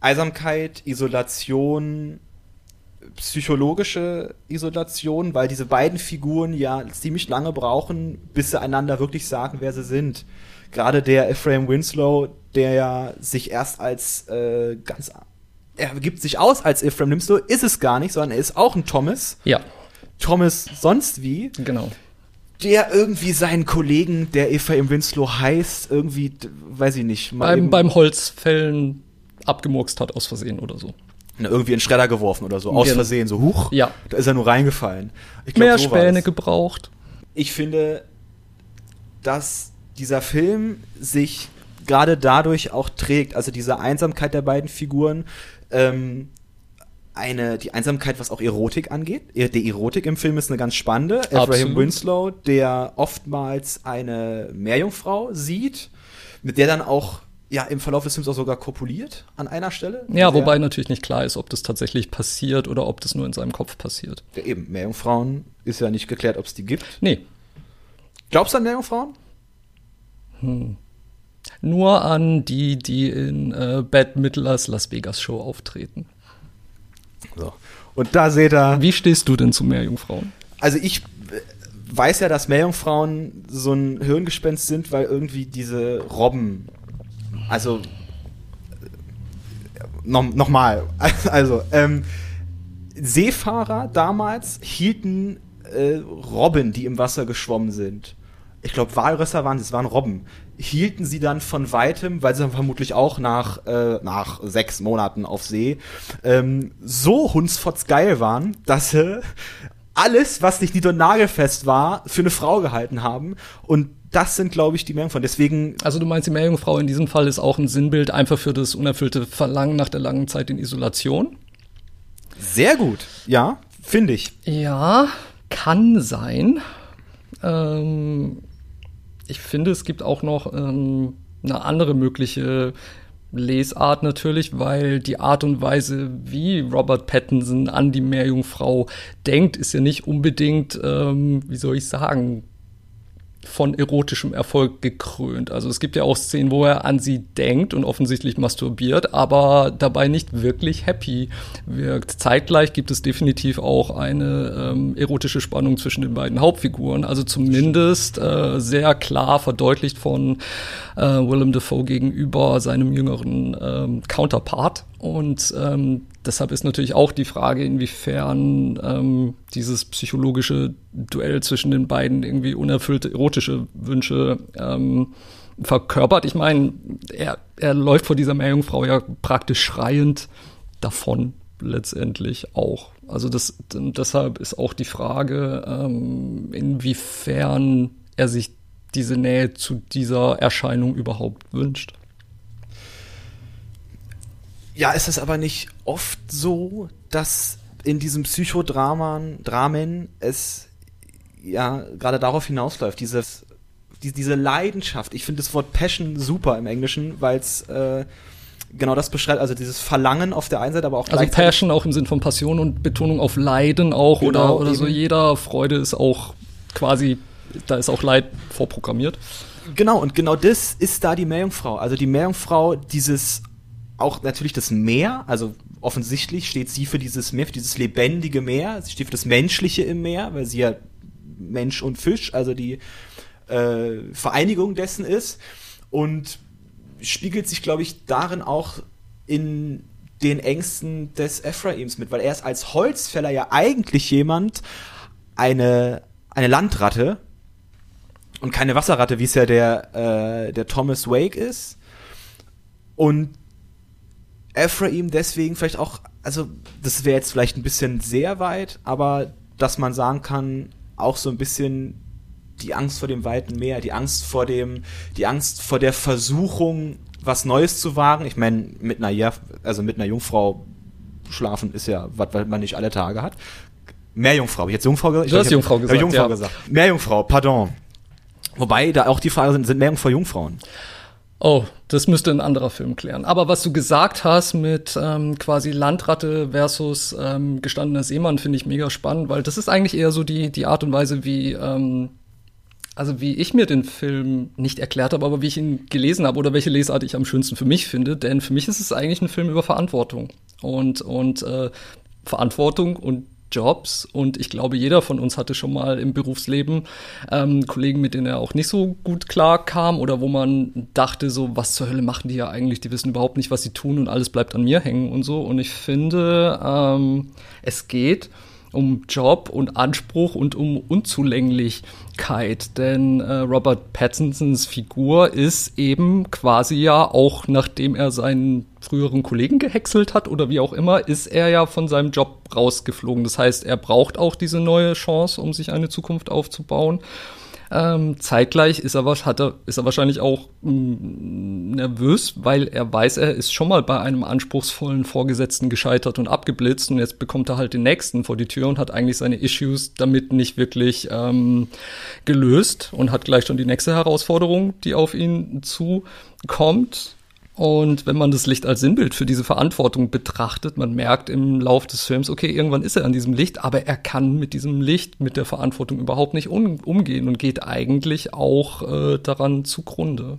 Einsamkeit, Isolation, psychologische Isolation, weil diese beiden Figuren ja ziemlich lange brauchen, bis sie einander wirklich sagen, wer sie sind. Gerade der Ephraim Winslow, der ja sich erst als äh, ganz er gibt sich aus als Ephraim Winslow, ist es gar nicht, sondern er ist auch ein Thomas.
Ja.
Thomas sonst wie.
Genau.
Der irgendwie seinen Kollegen, der Ephraim Winslow heißt, irgendwie, weiß ich nicht.
Beim, beim Holzfällen abgemurkst hat aus Versehen oder so.
Irgendwie in Schredder geworfen oder so, aus
Genau.
Versehen, so huch,
Ja.
da ist er nur reingefallen. Ich glaub,
Mehr
so
Späne gebraucht.
Ich finde, dass dieser Film sich gerade dadurch auch trägt, also diese Einsamkeit der beiden Figuren, ähm, eine, die Einsamkeit, was auch Erotik angeht. Die Erotik im Film ist eine ganz spannende.
Absolut.
Winslow, der oftmals eine Meerjungfrau sieht, mit der dann auch ja im Verlauf des Films auch sogar kopuliert an einer Stelle.
Ja, wobei natürlich nicht klar ist, ob das tatsächlich passiert oder ob das nur in seinem Kopf passiert.
Ja, eben, Meerjungfrauen ist ja nicht geklärt, ob es die gibt.
Nee,
Glaubst du an Meerjungfrauen?
nur an die, die in äh, Bad Midlers Las Vegas Show auftreten.
So. Und da seht ihr,
Wie stehst du denn zu Meerjungfrauen?
also ich äh, weiß ja, dass Meerjungfrauen so ein Hirngespenst sind, weil irgendwie diese Robben, also äh, noch, noch mal, also ähm, Seefahrer damals hielten äh, Robben, die im Wasser geschwommen sind. Ich glaube, Walrösser waren es, waren Robben. Hielten sie dann von weitem, weil sie dann vermutlich auch nach, äh, nach sechs Monaten auf See ähm, so hundsfotzgeil waren, dass sie alles, was nicht nied- und nagelfest war, für eine Frau gehalten haben. Und das sind, glaube ich, die Meerjungfrauen. Deswegen
Also du meinst, die Meerjungfrau in diesem Fall ist auch ein Sinnbild einfach für das unerfüllte Verlangen nach der langen Zeit in Isolation?
sehr gut. Ja, finde ich.
Ja, kann sein. Ähm, ich finde, es gibt auch noch ähm, eine andere mögliche Lesart natürlich, weil die Art und Weise, wie Robert Pattinson an die Meerjungfrau denkt, ist ja nicht unbedingt, ähm, wie soll ich sagen, von erotischem Erfolg gekrönt. Also es gibt ja auch Szenen, wo er an sie denkt und offensichtlich masturbiert, aber dabei nicht wirklich happy wirkt. Zeitgleich gibt es definitiv auch eine ähm, erotische Spannung zwischen den beiden Hauptfiguren. Also zumindest äh, sehr klar verdeutlicht von äh, Willem Dafoe gegenüber seinem jüngeren ähm, Counterpart. Und ähm, deshalb ist natürlich auch die Frage, inwiefern ähm, dieses psychologische Duell zwischen den beiden irgendwie unerfüllte erotische Wünsche ähm, verkörpert. Ich meine, er, er läuft vor dieser Meerjungfrau ja praktisch schreiend davon letztendlich auch. Also das, deshalb ist auch die Frage, ähm, inwiefern er sich diese Nähe zu dieser Erscheinung überhaupt wünscht.
Ja, ist es aber nicht oft so, dass in diesem Psychodramen, Dramen es ja gerade darauf hinausläuft, dieses, die, diese Leidenschaft. Ich finde das Wort Passion super im Englischen, weil es äh, genau das beschreibt, also dieses Verlangen auf der einen Seite, aber auch
Also Passion auch im Sinn von Passion und Betonung auf Leiden auch
Genau,
oder, oder so. Jeder Freude ist auch quasi, da ist auch Leid vorprogrammiert.
Genau, und genau das ist da die Meerjungfrau. Also die Meerjungfrau, dieses, auch natürlich das Meer, also offensichtlich steht sie für dieses Meer, für dieses lebendige Meer, sie steht für das Menschliche im Meer, weil sie ja Mensch und Fisch, also die äh, Vereinigung dessen ist. Und spiegelt sich, glaube ich, darin auch in den Ängsten des Ephraims mit, weil er ist als Holzfäller ja eigentlich jemand, eine, eine Landratte, und keine Wasserratte, wie es ja der, äh, der Thomas Wake ist. Und Ephraim deswegen vielleicht auch, also das wäre jetzt vielleicht ein bisschen sehr weit, aber dass man sagen kann, auch so ein bisschen die Angst vor dem weiten Meer, die Angst vor dem, die Angst vor der Versuchung, was Neues zu wagen. Ich meine, mit einer, ja, also mit einer Jungfrau schlafen ist ja, was man nicht alle Tage hat. Meerjungfrau. Ich jetzt Jungfrau
gesagt? Du hast Jungfrau gesagt.
Jungfrau ja. gesagt. Meerjungfrau, pardon. Wobei da auch die Frage sind, sind Meerjungfrau Jungfrauen?
Oh, das müsste ein anderer Film klären. Aber was du gesagt hast mit ähm, quasi Landratte versus ähm, gestandener Seemann, finde ich mega spannend, weil das ist eigentlich eher so die, die Art und Weise, wie, ähm, also wie ich mir den Film nicht erklärt habe, aber wie ich ihn gelesen habe oder welche Lesart ich am schönsten für mich finde. Denn für mich ist es eigentlich ein Film über Verantwortung. Und, und äh, Verantwortung und Jobs und ich glaube, jeder von uns hatte schon mal im Berufsleben ähm, Kollegen, mit denen er auch nicht so gut klar kam oder wo man dachte, so, was zur Hölle machen die ja eigentlich? Die wissen überhaupt nicht, was sie tun und alles bleibt an mir hängen und so. Und ich finde, ähm, es geht um Job und Anspruch und um Unzulänglichkeit. Denn äh, Robert Pattinsons Figur ist eben quasi ja auch, nachdem er seinen früheren Kollegen gehäckselt hat oder wie auch immer, ist er ja von seinem Job rausgeflogen. Das heißt, er braucht auch diese neue Chance, um sich eine Zukunft aufzubauen. Ähm, zeitgleich ist er, hat er, ist er wahrscheinlich auch mh, mm, nervös, weil er weiß, er ist schon mal bei einem anspruchsvollen Vorgesetzten gescheitert und abgeblitzt und jetzt bekommt er halt den nächsten vor die Tür und hat eigentlich seine Issues damit nicht wirklich ähm, gelöst und hat gleich schon die nächste Herausforderung, die auf ihn zukommt. Und wenn man das Licht als Sinnbild für diese Verantwortung betrachtet, man merkt im Lauf des Films, okay, irgendwann ist er an diesem Licht, aber er kann mit diesem Licht, mit der Verantwortung überhaupt nicht um, umgehen und geht eigentlich auch äh, daran zugrunde.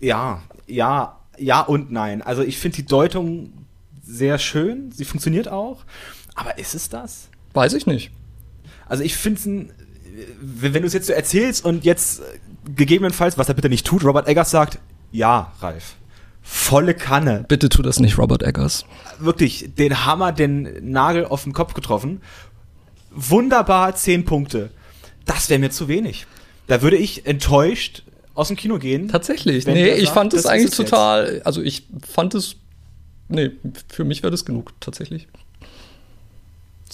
Ja, ja, ja und nein. Also ich finde die Deutung sehr schön, sie funktioniert auch, aber ist es das?
Weiß ich nicht.
Also ich finde es wenn du es jetzt so erzählst und jetzt gegebenenfalls, was er bitte nicht tut, Robert Eggers sagt, ja, Ralf. Volle Kanne.
Bitte tu das nicht, Robert Eggers.
Wirklich, den Hammer, den Nagel auf den Kopf getroffen. Wunderbar, zehn Punkte. Das wäre mir zu wenig. Da würde ich enttäuscht aus dem Kino gehen.
Tatsächlich. Nee, ich sagt, fand es eigentlich total, jetzt. also ich fand es, nee, für mich wäre das genug, tatsächlich.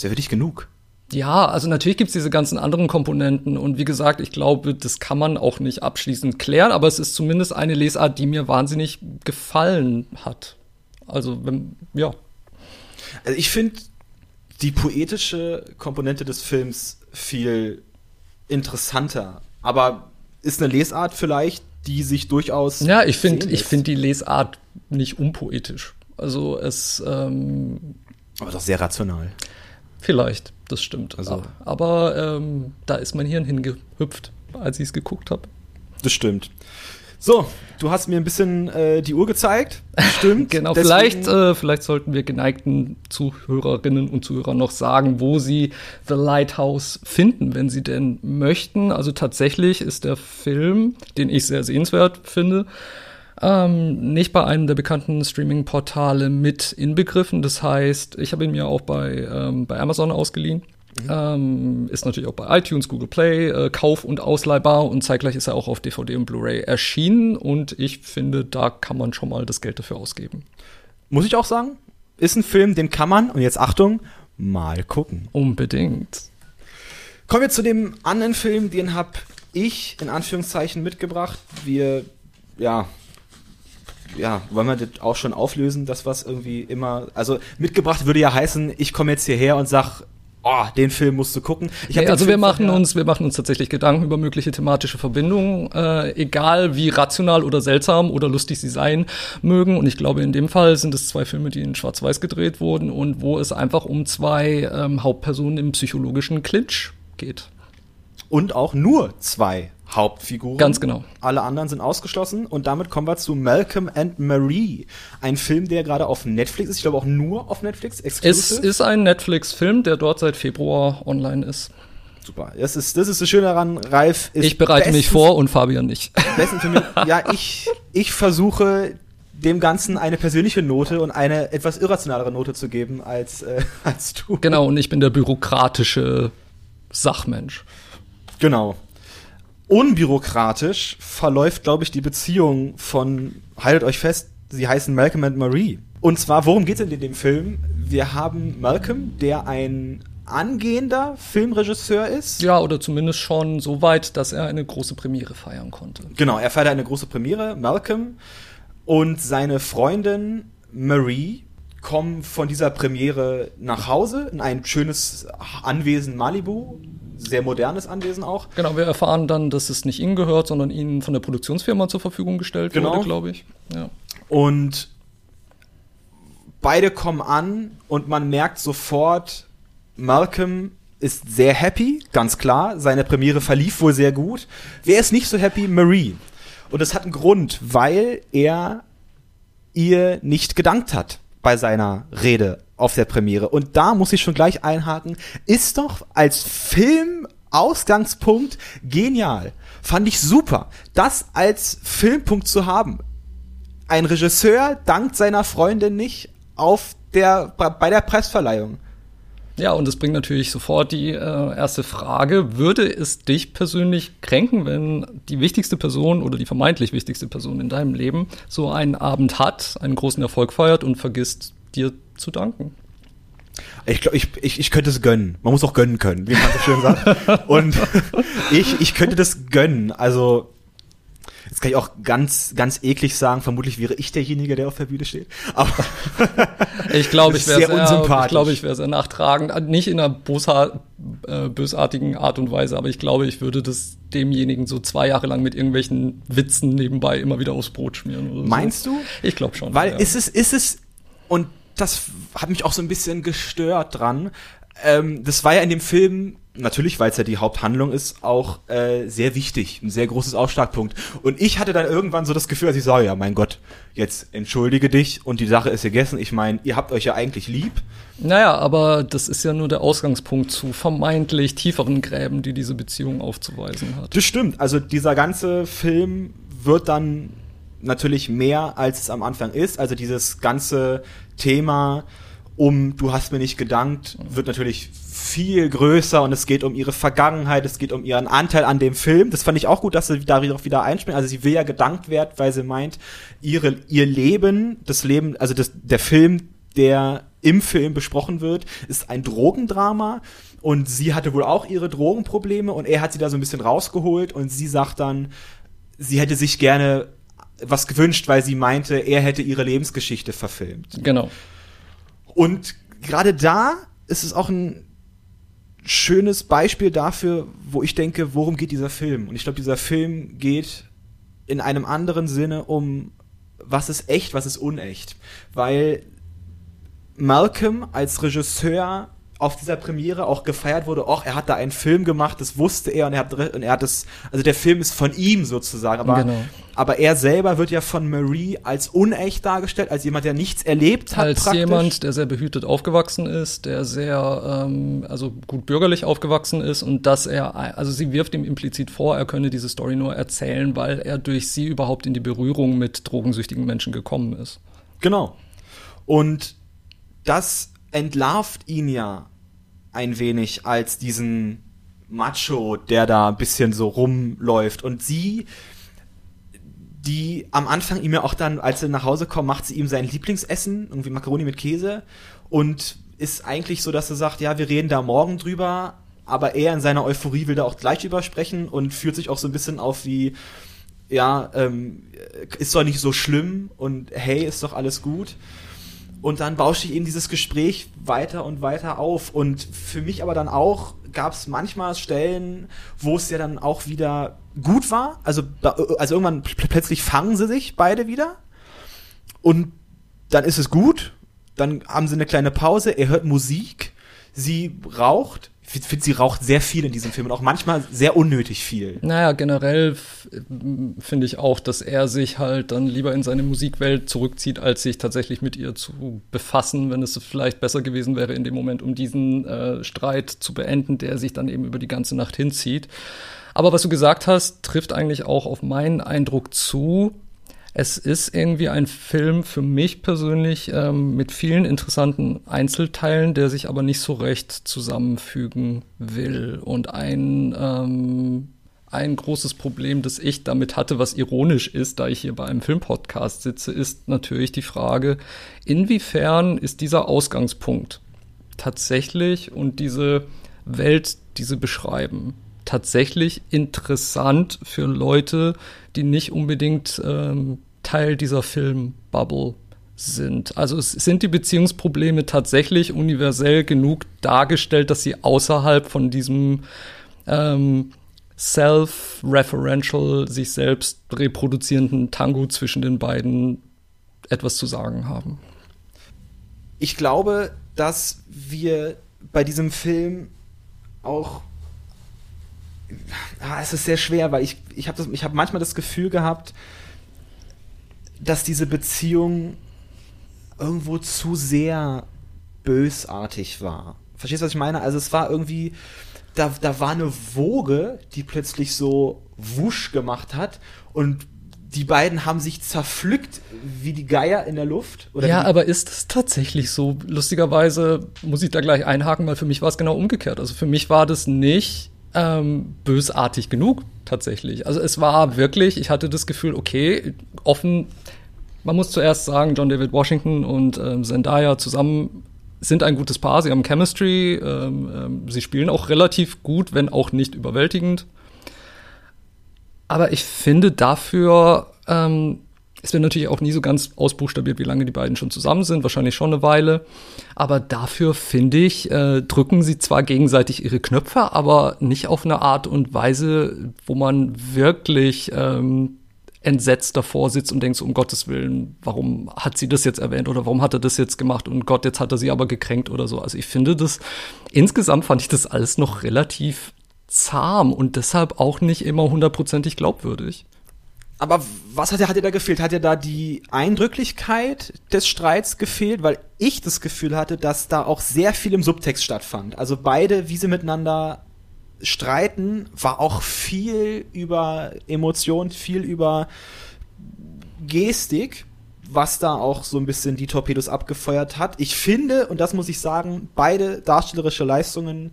Wäre für dich genug.
Ja, also natürlich gibt's diese ganzen anderen Komponenten und wie gesagt, ich glaube, das kann man auch nicht abschließend klären, aber es ist zumindest eine Lesart, die mir wahnsinnig gefallen hat. Also, wenn, ja.
Also ich finde die poetische Komponente des Films viel interessanter, aber ist eine Lesart vielleicht, die sich durchaus.
Ja, ich finde, ich finde die Lesart nicht unpoetisch. Also es. Ähm,
aber doch sehr rational.
Vielleicht, das stimmt. Also, aber ähm, da ist mein Hirn hingehüpft, als ich es geguckt habe.
Das stimmt. So, du hast mir ein bisschen äh, die Uhr gezeigt.
Stimmt. genau, vielleicht, äh, vielleicht sollten wir geneigten Zuhörerinnen und Zuhörern noch sagen, wo sie The Lighthouse finden, wenn sie denn möchten. Also tatsächlich ist der Film, den ich sehr sehenswert finde, ähm, nicht bei einem der bekannten Streaming-Portale mit inbegriffen. Das heißt, ich habe ihn mir auch bei, ähm, bei Amazon ausgeliehen. Mhm. Ähm, ist natürlich auch bei iTunes, Google Play, äh, Kauf- und ausleihbar und zeitgleich ist er auch auf DVD und Blu-ray erschienen und ich finde, da kann man schon mal das Geld dafür ausgeben.
Muss ich auch sagen, ist ein Film, den kann man, und jetzt Achtung, mal gucken.
Unbedingt.
Kommen wir zu dem anderen Film, den habe ich in Anführungszeichen mitgebracht. Wir, ja, ja, wollen wir das auch schon auflösen, das was irgendwie immer, also mitgebracht würde ja heißen, ich komme jetzt hierher und sag, oh, den Film musst du gucken.
Nee, also wir machen uns, wir machen uns tatsächlich Gedanken über mögliche thematische Verbindungen, äh, egal wie rational oder seltsam oder lustig sie sein mögen. Und ich glaube, in dem Fall sind es zwei Filme, die in Schwarz-Weiß gedreht wurden und wo es einfach um zwei ähm, Hauptpersonen im psychologischen Clinch geht.
Und auch nur zwei Hauptfiguren.
Ganz genau.
Alle anderen sind ausgeschlossen und damit kommen wir zu Malcolm and Marie, ein Film, der gerade auf Netflix ist. Ich glaube auch nur auf Netflix.
Exclusive. Es ist ein Netflix-Film, der dort seit Februar online ist.
Super. Das ist das, ist das Schöne daran. Ralf ist.
Ich bereite mich vor und Fabian nicht.
Für mich. Ja, ich, ich versuche dem Ganzen eine persönliche Note und eine etwas irrationalere Note zu geben als, äh, als du.
Genau, und ich bin der bürokratische Sachmensch.
Genau unbürokratisch verläuft, glaube ich, die Beziehung von, haltet euch fest, Sie heißen Malcolm and Marie. Und zwar, worum geht es in dem Film? Wir haben Malcolm, der ein angehender Filmregisseur ist.
Ja, oder zumindest schon so weit, dass er eine große Premiere feiern konnte.
Genau, er feiert eine große Premiere, Malcolm. Und seine Freundin Marie kommen von dieser Premiere nach Hause in ein schönes Anwesen Malibu. Sehr modernes Anwesen auch.
Genau, wir erfahren dann, dass es nicht ihnen gehört, sondern ihnen von der Produktionsfirma zur Verfügung gestellt
Genau.
wurde, glaube ich. Ja.
Und beide kommen an und man merkt sofort, Malcolm ist sehr happy, ganz klar. Seine Premiere verlief wohl sehr gut. Wer ist nicht so happy? Marie. Und das hat einen Grund, weil er ihr nicht gedankt hat bei seiner Rede auf der Premiere. Und da muss ich schon gleich einhaken, ist doch als Filmausgangspunkt genial. Fand ich super, das als Filmpunkt zu haben. Ein Regisseur dankt seiner Freundin nicht auf der, bei der Preisverleihung.
Ja, und das bringt natürlich sofort die äh, erste Frage. Würde es dich persönlich kränken, wenn die wichtigste Person oder die vermeintlich wichtigste Person in deinem Leben so einen Abend hat, einen großen Erfolg feiert und vergisst, dir zu danken?
Ich glaube, ich, ich, ich könnte es gönnen. Man muss auch gönnen können, wie man so schön sagt. Und ich, ich könnte das gönnen. Also, jetzt kann ich auch ganz, ganz eklig sagen, vermutlich wäre ich derjenige, der auf der Bühne steht. Aber
Ich glaube, ich wäre
sehr
sehr,
unsympathisch.
ich glaube, ich wäre sehr nachtragend. Nicht in einer bosha äh, bösartigen Art und Weise, aber ich glaube, ich würde das demjenigen so zwei Jahre lang mit irgendwelchen Witzen nebenbei immer wieder aufs Brot schmieren. Oder so.
Meinst du?
Ich glaube schon.
Weil
ja.
ist es, ist es, und das hat mich auch so ein bisschen gestört dran. Ähm, das war ja in dem Film, natürlich, weil es ja die Haupthandlung ist, auch äh, sehr wichtig, ein sehr großes Ausschlagpunkt. Und ich hatte dann irgendwann so das Gefühl, dass ich sage, ja, mein Gott, jetzt entschuldige dich und die Sache ist gegessen. Ich meine, ihr habt euch ja eigentlich lieb.
Naja, aber das ist ja nur der Ausgangspunkt zu vermeintlich tieferen Gräben, die diese Beziehung aufzuweisen hat.
Das stimmt. Also dieser ganze Film wird dann natürlich mehr, als es am Anfang ist. Also dieses ganze Thema um du hast mir nicht gedankt, wird natürlich viel größer und es geht um ihre Vergangenheit, es geht um ihren Anteil an dem Film. Das fand ich auch gut, dass sie darauf wieder einspielen. Also sie will ja gedankt werden, weil sie meint, ihre, ihr Leben, das Leben, also das, der Film, der im Film besprochen wird, ist ein Drogendrama und sie hatte wohl auch ihre Drogenprobleme und er hat sie da so ein bisschen rausgeholt und sie sagt dann, sie hätte sich gerne was gewünscht, weil sie meinte, er hätte ihre Lebensgeschichte verfilmt.
Genau.
Und gerade da ist es auch ein schönes Beispiel dafür, wo ich denke, worum geht dieser Film? Und ich glaube, dieser Film geht in einem anderen Sinne um, was ist echt, was ist unecht. Weil Malcolm als Regisseur auf dieser Premiere auch gefeiert wurde, ach, er hat da einen Film gemacht, das wusste er und er hat, und er hat das, also der Film ist von ihm sozusagen, aber,
Genau.
aber er selber wird ja von Marie als unecht dargestellt, als jemand, der nichts erlebt hat.
Als
praktisch.
jemand, der sehr behütet aufgewachsen ist, der sehr, ähm, also gut bürgerlich aufgewachsen ist und dass er, also sie wirft ihm implizit vor, er könne diese Story nur erzählen, weil er durch sie überhaupt in die Berührung mit drogensüchtigen Menschen gekommen ist.
Genau. Und das entlarvt ihn ja ein wenig als diesen Macho, der da ein bisschen so rumläuft. Und sie, die am Anfang ihm ja auch dann, als sie nach Hause kommen, macht sie ihm sein Lieblingsessen, irgendwie Macaroni mit Käse. Und ist eigentlich so, dass sie sagt, ja, wir reden da morgen drüber, aber er in seiner Euphorie will da auch gleich drüber sprechen und fühlt sich auch so ein bisschen auf wie, ja, ähm, ist doch nicht so schlimm und hey, ist doch alles gut. Und dann bauscht sich eben dieses Gespräch weiter und weiter auf. Und für mich aber dann auch gab es manchmal Stellen, wo es ja dann auch wieder gut war. Also, da- also irgendwann pl plötzlich fangen sie sich beide wieder. Und dann ist es gut. Dann haben sie eine kleine Pause. Er hört Musik. Sie raucht. Finde, sie raucht sehr viel in diesem Film und auch manchmal sehr unnötig viel.
Naja, generell finde ich auch, dass er sich halt dann lieber in seine Musikwelt zurückzieht, als sich tatsächlich mit ihr zu befassen, wenn es vielleicht besser gewesen wäre in dem Moment, um diesen äh, Streit zu beenden, der sich dann eben über die ganze Nacht hinzieht. Aber was du gesagt hast, trifft eigentlich auch auf meinen Eindruck zu. Es ist irgendwie ein Film für mich persönlich ähm, mit vielen interessanten Einzelteilen, der sich aber nicht so recht zusammenfügen will. Und ein, ähm, ein großes Problem, das ich damit hatte, was ironisch ist, da ich hier bei einem Filmpodcast sitze, ist natürlich die Frage, inwiefern ist dieser Ausgangspunkt tatsächlich und diese Welt, die sie beschreiben, tatsächlich interessant für Leute, die nicht unbedingt ähm, Teil dieser Filmbubble sind. Also sind die Beziehungsprobleme tatsächlich universell genug dargestellt, dass sie außerhalb von diesem ähm, self-referential, sich selbst reproduzierenden Tango zwischen den beiden etwas zu sagen haben.
Ich glaube, dass wir bei diesem Film auch ah, es ist sehr schwer, weil ich, ich habe hab manchmal das Gefühl gehabt, dass diese Beziehung irgendwo zu sehr bösartig war. Verstehst du, was ich meine? Also es war irgendwie, da, da war eine Woge, die plötzlich so wusch gemacht hat und die beiden haben sich zerpflückt wie die Geier in der Luft.
ja, aber ist es tatsächlich so? Lustigerweise muss ich da gleich einhaken, weil für mich war es genau umgekehrt. Also für mich war das nicht ähm, bösartig genug tatsächlich. Also es war wirklich, ich hatte das Gefühl, okay, offen, man muss zuerst sagen, John David Washington und ähm, Zendaya zusammen sind ein gutes Paar, sie haben Chemistry, ähm, ähm, sie spielen auch relativ gut, wenn auch nicht überwältigend. Aber ich finde dafür, ähm, es wird natürlich auch nie so ganz ausbuchstabiert, wie lange die beiden schon zusammen sind, wahrscheinlich schon eine Weile. Aber dafür finde ich, äh, drücken sie zwar gegenseitig ihre Knöpfe, aber nicht auf eine Art und Weise, wo man wirklich ähm, entsetzt davor sitzt und denkt so, um Gottes Willen, warum hat sie das jetzt erwähnt oder warum hat er das jetzt gemacht und Gott, jetzt hat er sie aber gekränkt oder so. Also ich finde das, insgesamt fand ich das alles noch relativ zahm und deshalb auch nicht immer hundertprozentig glaubwürdig.
Aber was hat hat dir da gefehlt? Hat dir da die Eindrücklichkeit des Streits gefehlt? Weil ich das Gefühl hatte, dass da auch sehr viel im Subtext stattfand. Also beide, wie sie miteinander streiten, war auch viel über Emotionen, viel über Gestik, was da auch so ein bisschen die Torpedos abgefeuert hat. Ich finde, und das muss ich sagen, beide darstellerische Leistungen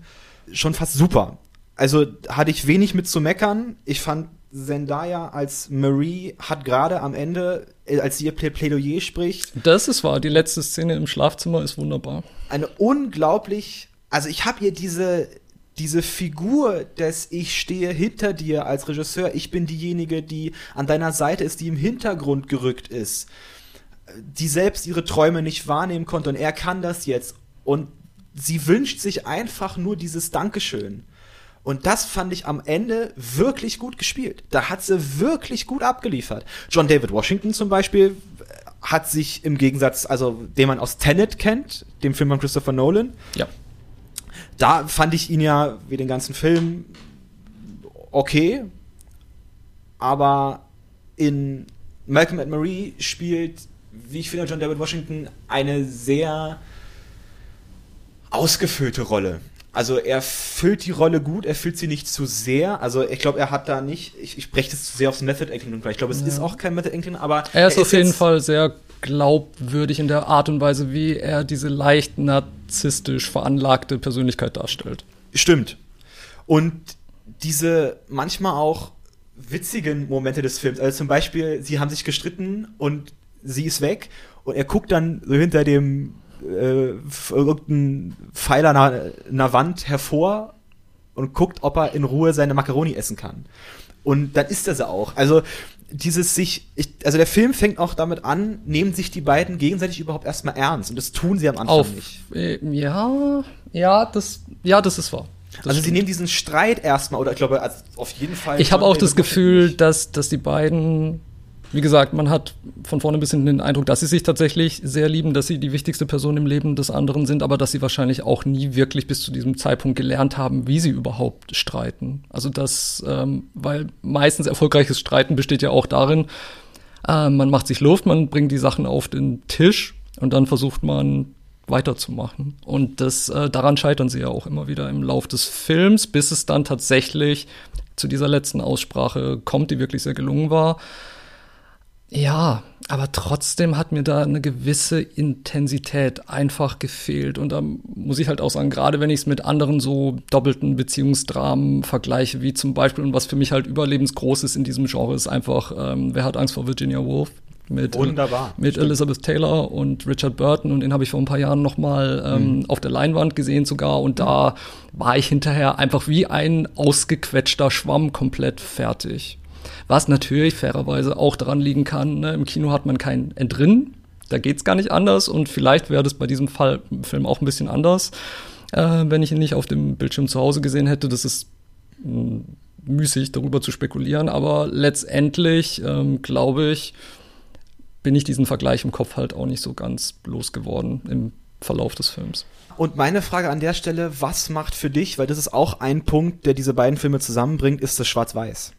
schon fast super. Also hatte ich wenig mit zu meckern. Ich fand Zendaya als Marie hat gerade am Ende, äh, als sie ihr Plädoyer spricht.
Das ist wahr. Die letzte Szene im Schlafzimmer ist wunderbar.
Eine unglaublich, also ich habe ihr diese diese Figur des Ich stehe hinter dir als Regisseur, ich bin diejenige, die an deiner Seite ist, die im Hintergrund gerückt ist, die selbst ihre Träume nicht wahrnehmen konnte und er kann das jetzt und sie wünscht sich einfach nur dieses Dankeschön. Und das fand ich am Ende wirklich gut gespielt. Da hat sie wirklich gut abgeliefert. John David Washington zum Beispiel hat sich im Gegensatz, also den man aus Tenet kennt, dem Film von Christopher Nolan.
Ja.
Da fand ich ihn ja wie den ganzen Film okay. Aber in Malcolm and Marie spielt, wie ich finde, John David Washington eine sehr ausgefüllte Rolle. Also er füllt die Rolle gut, er füllt sie nicht zu sehr. Also ich glaube, er hat da nicht, ich, ich breche das zu sehr aufs Method Acting Ich glaube, es ja. ist auch kein Method Acting, aber
er ist, er ist auf jeden Fall sehr glaubwürdig in der Art und Weise, wie er diese leicht narzisstisch veranlagte Persönlichkeit darstellt.
Stimmt. Und diese manchmal auch witzigen Momente des Films, also zum Beispiel, sie haben sich gestritten und sie ist weg und er guckt dann so hinter dem äh, irgendeinen Pfeiler nach einer Wand hervor und guckt, ob er in Ruhe seine Macaroni essen kann. Und dann ist er sie auch. Also dieses sich, ich, also der Film fängt auch damit an, nehmen sich die beiden gegenseitig überhaupt erstmal ernst und das tun sie am Anfang
Auf,
nicht.
Äh, ja, ja, das, ja, das ist wahr. Das
also stimmt. sie nehmen diesen Streit erstmal oder ich glaube also auf jeden Fall.
Ich habe auch das Gefühl, dass dass die beiden wie gesagt, man hat von vorne bis hinten den Eindruck, dass sie sich tatsächlich sehr lieben, dass sie die wichtigste Person im Leben des anderen sind, aber dass sie wahrscheinlich auch nie wirklich bis zu diesem Zeitpunkt gelernt haben, wie sie überhaupt streiten. Also das, ähm, weil meistens erfolgreiches Streiten besteht ja auch darin, äh, man macht sich Luft, man bringt die Sachen auf den Tisch und dann versucht man weiterzumachen. Und das, äh, daran scheitern sie ja auch immer wieder im Lauf des Films, bis es dann tatsächlich zu dieser letzten Aussprache kommt, die wirklich sehr gelungen war. Ja, aber trotzdem hat mir da eine gewisse Intensität einfach gefehlt. Und da muss ich halt auch sagen, gerade wenn ich es mit anderen so doppelten Beziehungsdramen vergleiche, wie zum Beispiel, und was für mich halt überlebensgroß ist in diesem Genre, ist einfach, ähm, wer hat Angst vor Virginia Woolf? Mit,
Wunderbar.
mit Elizabeth Taylor und Richard Burton und den habe ich vor ein paar Jahren noch mal ähm, mhm. auf der Leinwand gesehen sogar und da war ich hinterher einfach wie ein ausgequetschter Schwamm komplett fertig. Was natürlich fairerweise auch daran liegen kann, ne? im Kino hat man kein Entrinnen, da geht's gar nicht anders und vielleicht wäre das bei diesem Fall Film auch ein bisschen anders, äh, wenn ich ihn nicht auf dem Bildschirm zu Hause gesehen hätte. Das ist hm, müßig, darüber zu spekulieren, aber letztendlich ähm, glaube ich, bin ich diesen Vergleich im Kopf halt auch nicht so ganz losgeworden im Verlauf des Films.
Und meine Frage an der Stelle, was macht für dich, weil das ist auch ein Punkt, der diese beiden Filme zusammenbringt, ist das Schwarz-Weiß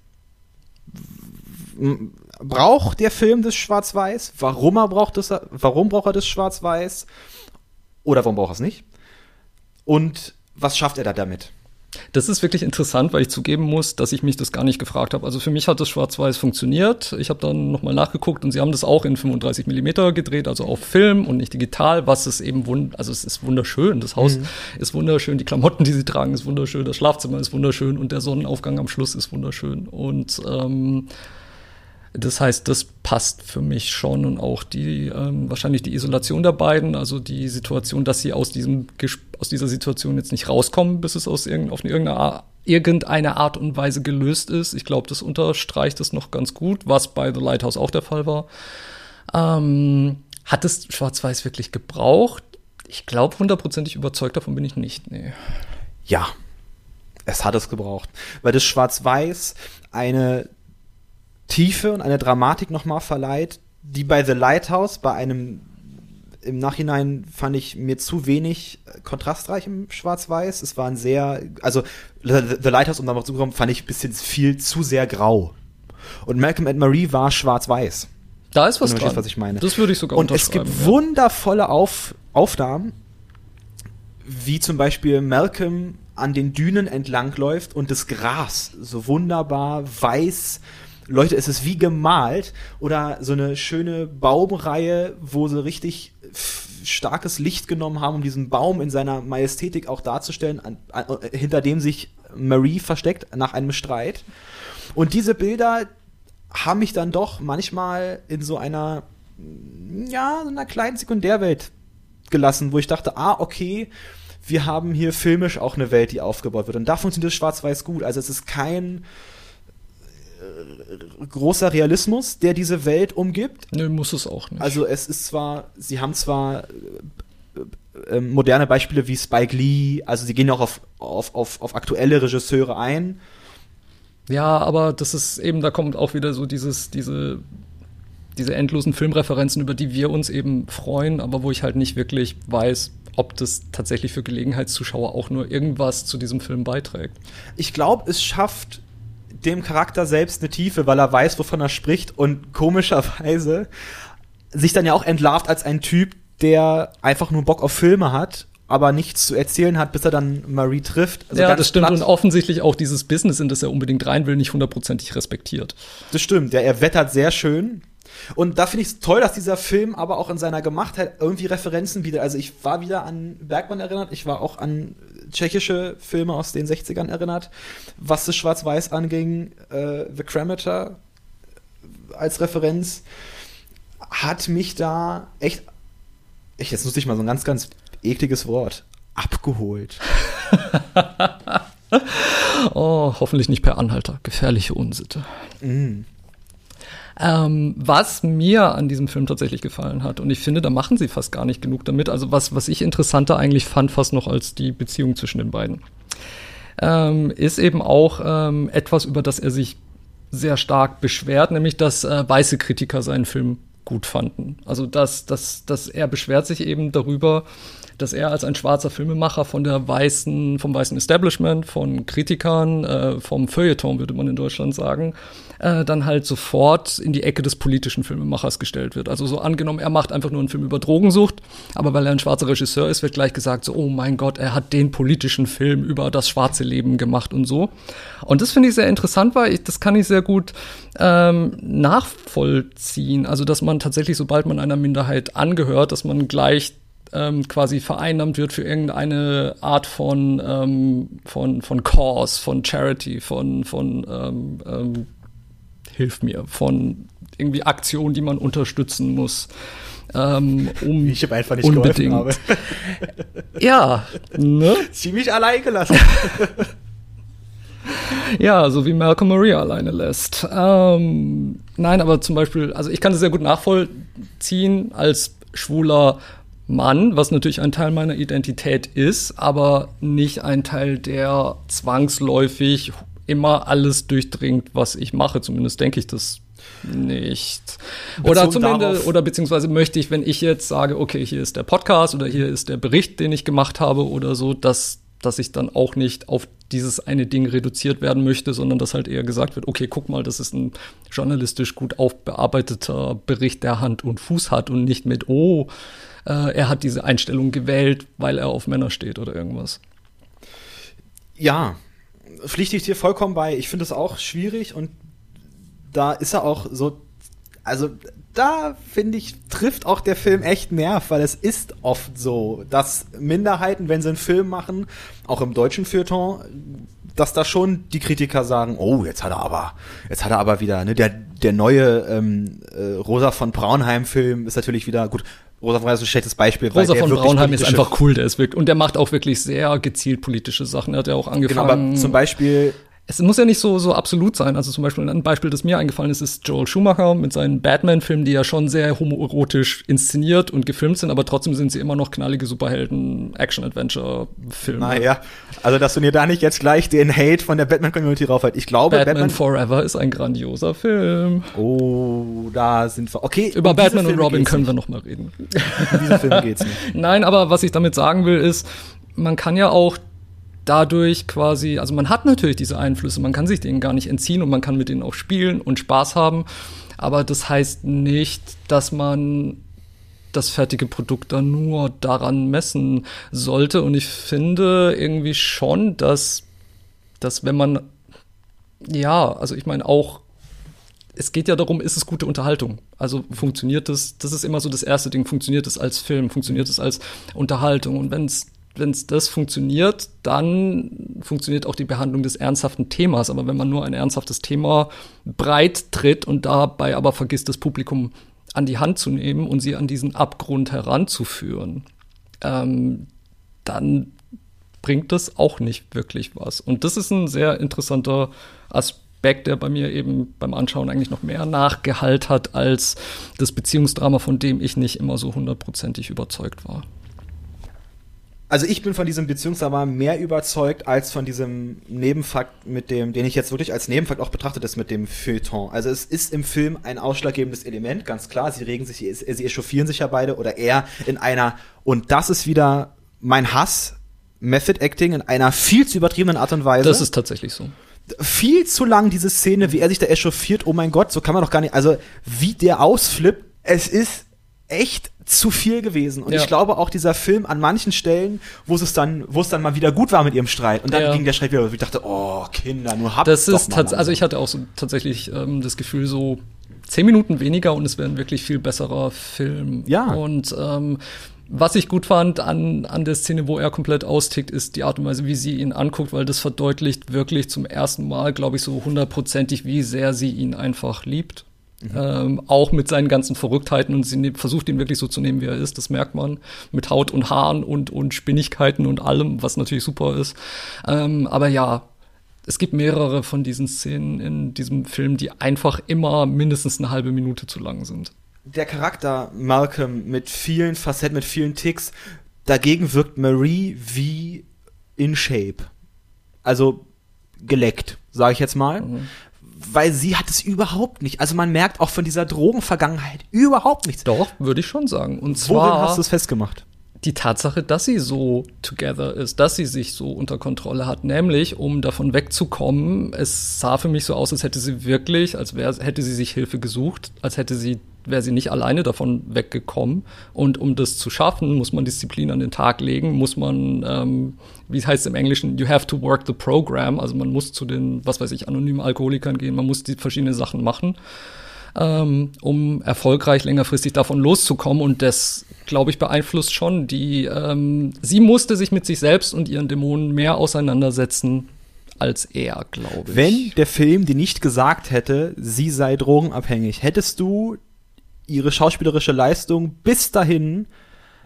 braucht der Film das Schwarz-Weiß? Warum er braucht das, warum braucht er das Schwarz-Weiß? Oder warum braucht er es nicht? Und was schafft er da damit?
Das ist wirklich interessant, weil ich zugeben muss, dass ich mich das gar nicht gefragt habe. Also für mich hat das Schwarz-Weiß funktioniert. Ich habe dann nochmal nachgeguckt und sie haben das auch in 35 Millimeter gedreht, also auf Film und nicht digital, was es eben wund also es ist wunderschön. Das Haus mhm. ist wunderschön, die Klamotten, die sie tragen, ist wunderschön, das Schlafzimmer ist wunderschön und der Sonnenaufgang am Schluss ist wunderschön. Und ähm, das heißt, das passt für mich schon und auch die ähm, wahrscheinlich die Isolation der beiden, also die Situation, dass sie aus diesem aus dieser Situation jetzt nicht rauskommen, bis es aus irgend, auf irgendeine, irgendeine Art und Weise gelöst ist. Ich glaube, das unterstreicht es noch ganz gut, was bei The Lighthouse auch der Fall war. Ähm, hat es Schwarz-Weiß wirklich gebraucht? Ich glaube, hundertprozentig überzeugt davon bin ich nicht. Nee.
Ja, es hat es gebraucht, weil das Schwarz-Weiß eine Tiefe und eine Dramatik nochmal verleiht, die bei The Lighthouse, bei einem im Nachhinein fand ich mir zu wenig kontrastreich im Schwarz-Weiß. Es war ein sehr, also The, Lighthouse, um da mal zu kommen, fand ich ein bisschen viel zu sehr grau. Und Malcolm and Marie war schwarz-weiß.
Da ist was dran.
Verstehst, was ich meine.
Das würde ich sogar
Und es gibt ja. wundervolle Auf Aufnahmen, wie zum Beispiel Malcolm an den Dünen entlangläuft und das Gras so wunderbar weiß Leute, es ist wie gemalt oder so eine schöne Baumreihe, wo sie richtig starkes Licht genommen haben, um diesen Baum in seiner Majestätik auch darzustellen, an, an, hinter dem sich Marie versteckt nach einem Streit. Und diese Bilder haben mich dann doch manchmal in so einer, ja, so einer kleinen Sekundärwelt gelassen, wo ich dachte, ah, okay, wir haben hier filmisch auch eine Welt, die aufgebaut wird. Und da funktioniert Schwarz-Weiß gut. Also es ist kein großer Realismus, der diese Welt umgibt.
Nö, muss es auch nicht.
Also es ist zwar, sie haben zwar äh, äh, moderne Beispiele wie Spike Lee, also sie gehen auch auf, auf, auf, auf aktuelle Regisseure ein.
Ja, aber das ist eben, da kommt auch wieder so dieses, diese, diese endlosen Filmreferenzen, über die wir uns eben freuen, aber wo ich halt nicht wirklich weiß, ob das tatsächlich für Gelegenheitszuschauer auch nur irgendwas zu diesem Film beiträgt.
Ich glaube, es schafft dem Charakter selbst eine Tiefe, weil er weiß, wovon er spricht und komischerweise sich dann ja auch entlarvt als ein Typ, der einfach nur Bock auf Filme hat aber nichts zu erzählen hat, bis er dann Marie trifft.
Also ja, das stimmt. Platt. Und offensichtlich auch dieses Business, in das er unbedingt rein will, nicht hundertprozentig respektiert.
Das stimmt. Ja, er wettert sehr schön. Und da finde ich es toll, dass dieser Film aber auch in seiner Gemachtheit irgendwie Referenzen bietet. Also ich war wieder an Bergmann erinnert, ich war auch an tschechische Filme aus den 60ern erinnert, was das Schwarz-Weiß anging. Äh, The Cremator als Referenz hat mich da echt, ich, jetzt nutze ich mal so ein ganz, ganz ekliges Wort, abgeholt.
oh, hoffentlich nicht per Anhalter. Gefährliche Unsitte. Mm. Ähm, was mir an diesem Film tatsächlich gefallen hat, und ich finde, da machen sie fast gar nicht genug damit. Also was, was ich interessanter eigentlich fand, fast noch als die Beziehung zwischen den beiden, ähm, ist eben auch ähm, etwas, über das er sich sehr stark beschwert, nämlich dass äh, weiße Kritiker seinen Film gut fanden. Also dass, dass, dass er beschwert sich eben darüber, dass er als ein schwarzer Filmemacher von der weißen, vom weißen Establishment, von Kritikern, äh, vom Feuilleton, würde man in Deutschland sagen, äh, dann halt sofort in die Ecke des politischen Filmemachers gestellt wird. Also so angenommen, er macht einfach nur einen Film über Drogensucht, aber weil er ein schwarzer Regisseur ist, wird gleich gesagt, so, oh mein Gott, er hat den politischen Film über das schwarze Leben gemacht und so. Und das finde ich sehr interessant, weil ich, das kann ich sehr gut ähm, nachvollziehen. Also, dass man tatsächlich, sobald man einer Minderheit angehört, dass man gleich ähm, quasi vereinnahmt wird für irgendeine Art von, ähm, von, von Cause, von Charity, von, von ähm, ähm, hilf mir, von irgendwie Aktionen, die man unterstützen muss. Ähm, um
ich habe einfach nicht
unbedingt. Habe. ja, ne?
Ziemlich allein gelassen.
ja, so wie Malcolm Maria alleine lässt. Ähm, nein, aber zum Beispiel, also ich kann das sehr gut nachvollziehen als schwuler Mann, was natürlich ein Teil meiner Identität ist, aber nicht ein Teil, der zwangsläufig immer alles durchdringt, was ich mache. Zumindest denke ich das nicht. Oder zumindest, oder beziehungsweise möchte ich, wenn ich jetzt sage, okay, hier ist der Podcast oder hier ist der Bericht, den ich gemacht habe oder so, dass, dass ich dann auch nicht auf dieses eine Ding reduziert werden möchte, sondern dass halt eher gesagt wird, okay, guck mal, das ist ein journalistisch gut aufbearbeiteter Bericht, der Hand und Fuß hat und nicht mit, oh, äh, er hat diese Einstellung gewählt, weil er auf Männer steht oder irgendwas.
Ja, pflichte ich dir vollkommen bei. Ich finde es auch schwierig und da ist er auch so, also da finde ich, trifft auch der Film echt Nerv, weil es ist oft so, dass Minderheiten, wenn sie einen Film machen, auch im deutschen Feuilleton, dass da schon die Kritiker sagen, oh, jetzt hat er aber, jetzt hat er aber wieder, ne, der, der neue ähm, äh, Rosa von Braunheim-Film ist natürlich wieder, gut, Rosa von Braunheim ist ein schlechtes Beispiel.
Rosa von Braunheim ist einfach cool, der ist wirklich, und der macht auch wirklich sehr gezielt politische Sachen. Er hat ja auch angefangen. Genau,
aber zum Beispiel
es muss ja nicht so, so absolut sein. Also zum Beispiel ein Beispiel, das mir eingefallen ist, ist Joel Schumacher mit seinen Batman-Filmen, die ja schon sehr homoerotisch inszeniert und gefilmt sind, aber trotzdem sind sie immer noch knallige Superhelden-Action-Adventure-Filme.
Naja, also dass du dir da nicht jetzt gleich den Hate von der Batman-Community raufhalt. Ich glaube,
Batman, Batman, Forever ist ein grandioser Film.
Oh, da sind wir. Okay.
Über Batman und Robin können wir noch mal reden.
In diesem Film geht's nicht.
Nein, aber was ich damit sagen will, ist, man kann ja auch dadurch quasi, also man hat natürlich diese Einflüsse, man kann sich denen gar nicht entziehen und man kann mit denen auch spielen und Spaß haben, aber das heißt nicht, dass man das fertige Produkt dann nur daran messen sollte und ich finde irgendwie schon, dass, dass wenn man, ja, also ich meine auch es geht ja darum, ist es gute Unterhaltung? Also funktioniert es, das ist immer so das erste Ding, funktioniert es als Film, funktioniert es als Unterhaltung? Und wenn es wenn es das funktioniert, dann funktioniert auch die Behandlung des ernsthaften Themas. Aber wenn man nur ein ernsthaftes Thema breit tritt und dabei aber vergisst, das Publikum an die Hand zu nehmen und sie an diesen Abgrund heranzuführen, ähm, dann bringt das auch nicht wirklich was. Und das ist ein sehr interessanter Aspekt, der bei mir eben beim Anschauen eigentlich noch mehr Nachgehalt hat als das Beziehungsdrama, von dem ich nicht immer so hundertprozentig überzeugt war
also ich bin von diesem Beziehungsdrama mehr überzeugt als von diesem Nebenfakt mit dem, den ich jetzt wirklich als Nebenfakt auch betrachtet ist mit dem Feuilleton. Also es ist im Film ein ausschlaggebendes Element, ganz klar. Sie regen sich, sie echauffieren sich ja beide oder er in einer, und das ist wieder mein Hass, Method Acting in einer viel zu übertriebenen Art und Weise.
Das ist tatsächlich so.
Viel zu lang diese Szene, wie er sich da echauffiert, oh mein Gott, so kann man doch gar nicht, also wie der ausflippt, es ist echt zu viel gewesen. Und ja. ich glaube auch dieser Film an manchen Stellen, wo es dann, wo es dann mal wieder gut war mit ihrem Streit. Und dann ja. ging der Streit wieder. Ich dachte, oh Kinder, nur habt
Das ist tatsächlich, also ich hatte auch so tatsächlich ähm, das Gefühl so zehn Minuten weniger und es wäre ein wirklich viel besserer Film.
Ja.
Und ähm, was ich gut fand an, an der Szene, wo er komplett austickt, ist die Art und Weise, wie sie ihn anguckt, weil das verdeutlicht wirklich zum ersten Mal, glaube ich, so hundertprozentig, wie sehr sie ihn einfach liebt. Mhm. Ähm, auch mit seinen ganzen Verrücktheiten und sie ne-, versucht ihn wirklich so zu nehmen, wie er ist. Das merkt man mit Haut und Haaren und, und Spinnigkeiten und allem, was natürlich super ist. Ähm, aber ja, es gibt mehrere von diesen Szenen in diesem Film, die einfach immer mindestens eine halbe Minute zu lang sind.
Der Charakter Malcolm mit vielen Facetten, mit vielen Ticks, dagegen wirkt Marie wie in Shape. Also geleckt, sage ich jetzt mal. Mhm weil sie hat es überhaupt nicht. Also man merkt auch von dieser Drogenvergangenheit überhaupt nichts.
Doch, würde ich schon sagen. Und
Worin
zwar
hast du es festgemacht?
die Tatsache, dass sie so together ist, dass sie sich so unter Kontrolle hat. Nämlich, um davon wegzukommen, es sah für mich so aus, als hätte sie wirklich, als wär, hätte sie sich Hilfe gesucht, als hätte sie, wäre sie nicht alleine davon weggekommen. Und um das zu schaffen, muss man Disziplin an den Tag legen, muss man, ähm, wie heißt es im Englischen, you have to work the program. Also man muss zu den, was weiß ich, anonymen Alkoholikern gehen, man muss die verschiedenen Sachen machen ähm, um erfolgreich längerfristig davon loszukommen. Und das, glaube ich, beeinflusst schon die. Ähm, sie musste sich mit sich selbst und ihren Dämonen mehr auseinandersetzen als er, glaube ich.
Wenn der Film dir nicht gesagt hätte, sie sei drogenabhängig, hättest du ihre schauspielerische Leistung bis dahin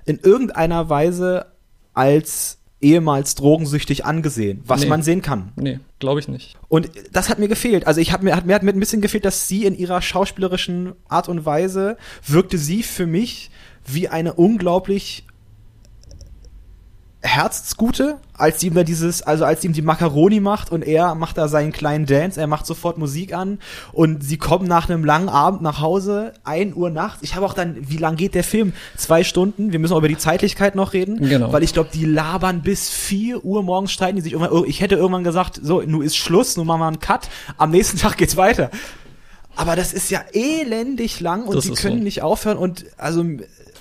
in irgendeiner Weise als ehemals drogensüchtig angesehen, was
Nee.
man sehen kann.
Nee, glaube ich nicht.
Und das hat mir gefehlt. Also ich hab mir hat mir hat mir ein bisschen gefehlt, dass sie in ihrer schauspielerischen Art und Weise wirkte sie für mich wie eine unglaublich Herzensgute, als sie ihm da dieses, also als sie ihm die Macaroni macht und er macht da seinen kleinen Dance, er macht sofort Musik an und sie kommen nach einem langen Abend nach Hause, 1 Uhr nachts. Ich habe auch dann, wie lang geht der Film? Zwei Stunden. Wir müssen auch über die Zeitlichkeit noch reden,
Genau.
weil ich glaube, die labern bis 4 Uhr morgens streiten die sich irgendwann. oh, Ich hätte irgendwann gesagt, so, nun ist Schluss, nun machen wir einen Cut. Am nächsten Tag geht's weiter. Aber das ist ja elendig lang und
Das ist
können
so.
nicht aufhören und also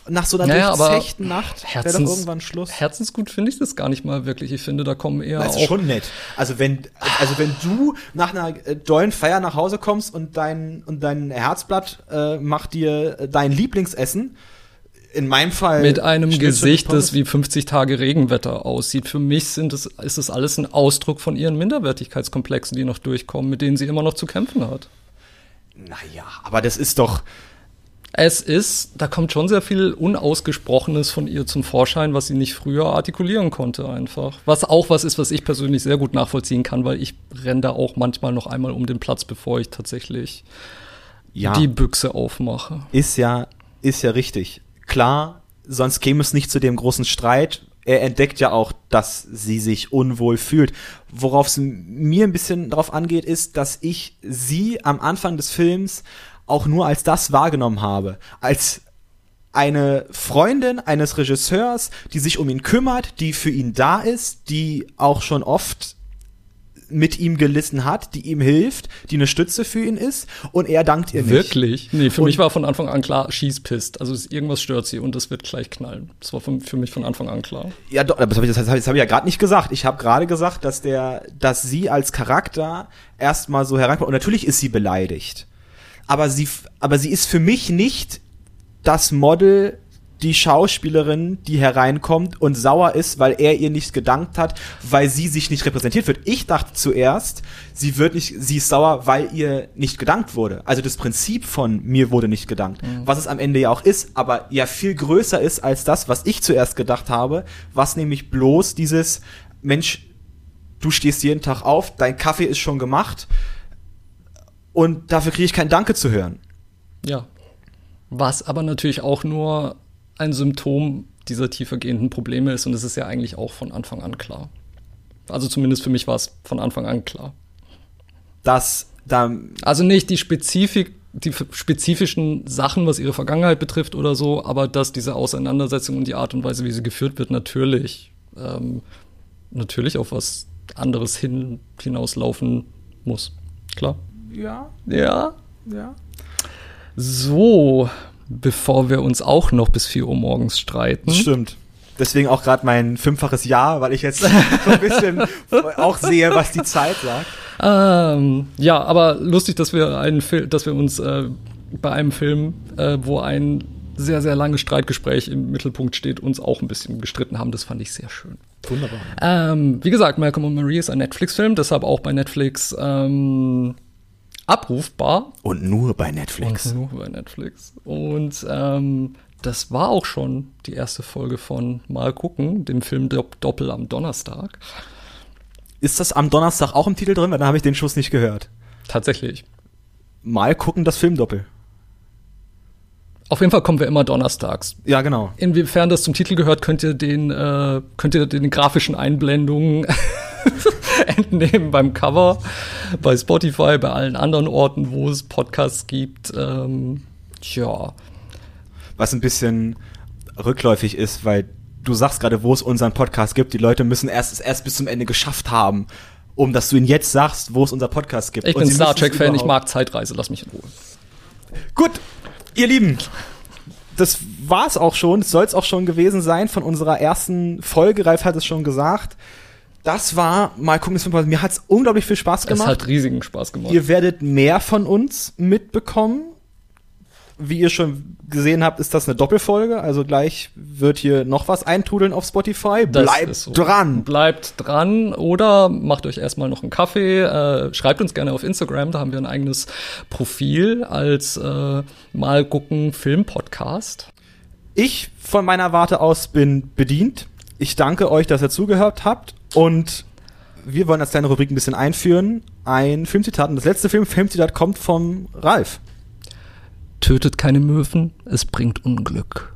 nach so einer
Naja,
durchzechten Nacht wäre doch irgendwann Schluss.
Herzensgut finde ich das gar nicht mal wirklich. Ich finde, da kommen eher
Das ist
auch
schon nett. Also wenn, also wenn du nach einer äh, dollen Feier nach Hause kommst und dein, und dein Herzblatt äh, macht dir äh, dein Lieblingsessen, in meinem Fall
mit einem Gesicht, das wie 50 Tage Regenwetter aussieht. Für mich sind es, ist es alles ein Ausdruck von ihren Minderwertigkeitskomplexen, die noch durchkommen, mit denen sie immer noch zu kämpfen hat.
Naja, aber das ist doch.
Es ist, da kommt schon sehr viel Unausgesprochenes von ihr zum Vorschein, was sie nicht früher artikulieren konnte einfach. Was auch was ist, was ich persönlich sehr gut nachvollziehen kann, weil ich renne da auch manchmal noch einmal um den Platz, bevor ich tatsächlich
Ja,
die Büchse aufmache.
ist ja, ist ja richtig. Klar, sonst käme es nicht zu dem großen Streit. Er entdeckt ja auch, dass sie sich unwohl fühlt. Worauf es mir ein bisschen drauf angeht, ist, dass ich sie am Anfang des Films auch nur als das wahrgenommen habe. Als eine Freundin eines Regisseurs, die sich um ihn kümmert, die für ihn da ist, die auch schon oft mit ihm gelitten hat, die ihm hilft, die eine Stütze für ihn ist und er dankt ihr nicht.
Wirklich? Nee, für
Und-
mich war von Anfang an klar, she's pissed. Also irgendwas stört sie und das wird gleich knallen. Das war für, für mich von Anfang an klar.
Ja, doch, das habe ich, das hab ich, das hab ich ja gerade nicht gesagt. Ich habe gerade gesagt, dass der, dass sie als Charakter erstmal so herankommt. Und natürlich ist sie beleidigt. Aber sie, aber sie ist für mich nicht das Model, die Schauspielerin, die hereinkommt und sauer ist, weil er ihr nicht gedankt hat, weil sie sich nicht repräsentiert wird. Ich dachte zuerst, sie wird nicht, sie ist sauer, weil ihr nicht gedankt wurde. Also das Prinzip von mir wurde nicht gedankt, was es am Ende ja auch ist, aber ja viel größer ist als das, was ich zuerst gedacht habe, was nämlich bloß dieses Mensch, du stehst jeden Tag auf, dein Kaffee ist schon gemacht und dafür kriege ich kein Danke zu hören.
Ja. Was aber natürlich auch nur ein Symptom dieser tiefergehenden Probleme ist und es ist ja eigentlich auch von Anfang an klar. Also zumindest für mich war es von Anfang an klar.
Dass da
Also nicht die Spezifik, die spezifischen Sachen, was ihre Vergangenheit betrifft oder so, aber dass diese Auseinandersetzung und die Art und Weise, wie sie geführt wird, natürlich, ähm, natürlich auf was anderes hin, hinauslaufen muss. Klar.
Ja,
Ja.
ja.
So, bevor wir uns auch noch bis 4 Uhr morgens streiten.
Stimmt. Deswegen auch gerade mein fünffaches Ja, weil ich jetzt so ein bisschen auch sehe, was die Zeit sagt.
Ähm, ja, aber lustig, dass wir einen Fil dass wir uns äh, bei einem Film, äh, wo ein sehr, sehr langes Streitgespräch im Mittelpunkt steht, uns auch ein bisschen gestritten haben. Das fand ich sehr schön.
Wunderbar.
Ähm, wie gesagt, Malcolm und Marie ist ein Netflix-Film, deshalb auch bei Netflix ähm, abrufbar.
Und nur bei Netflix.
Und nur bei Netflix. Und ähm, das war auch schon die erste Folge von Mal gucken, dem Film Dopp Doppel am Donnerstag.
Ist das am Donnerstag auch im Titel drin? Weil dann habe ich den Schuss nicht gehört.
Tatsächlich.
Mal gucken das Filmdoppel.
Auf jeden Fall kommen wir immer donnerstags.
Ja, genau.
Inwiefern das zum Titel gehört, könnt ihr den, äh, könnt ihr den grafischen Einblendungen entnehmen beim Cover, bei Spotify, bei allen anderen Orten, wo es Podcasts gibt. Ähm, ja.
Was ein bisschen rückläufig ist, weil du sagst gerade, wo es unseren Podcast gibt. Die Leute müssen erst, es erst bis zum Ende geschafft haben, um dass du ihnen jetzt sagst, wo es unser Podcast gibt.
Ich bin Star Trek-Fan, ich mag Zeitreise, lass mich in Ruhe.
Gut, ihr Lieben, das war's auch schon, soll es auch schon gewesen sein von unserer ersten Folge. Ralf hat es schon gesagt. Das war mal gucken, mir hat's unglaublich viel Spaß gemacht. Es
hat riesigen Spaß gemacht.
Ihr werdet mehr von uns mitbekommen wie ihr schon gesehen habt, ist das eine Doppelfolge. Also gleich wird hier noch was eintrudeln auf Spotify. Bleibt so. dran.
Bleibt dran oder macht euch erstmal noch einen Kaffee. Äh, schreibt uns gerne auf Instagram. Da haben wir ein eigenes Profil als äh, mal gucken Film-Podcast.
Ich von meiner Warte aus bin bedient. Ich danke euch, dass ihr zugehört habt und wir wollen als kleine Rubrik ein bisschen einführen. Ein Filmzitat. Und das letzte Film Filmzitat kommt vom Ralf.
Tötet keine Möwen, es bringt Unglück.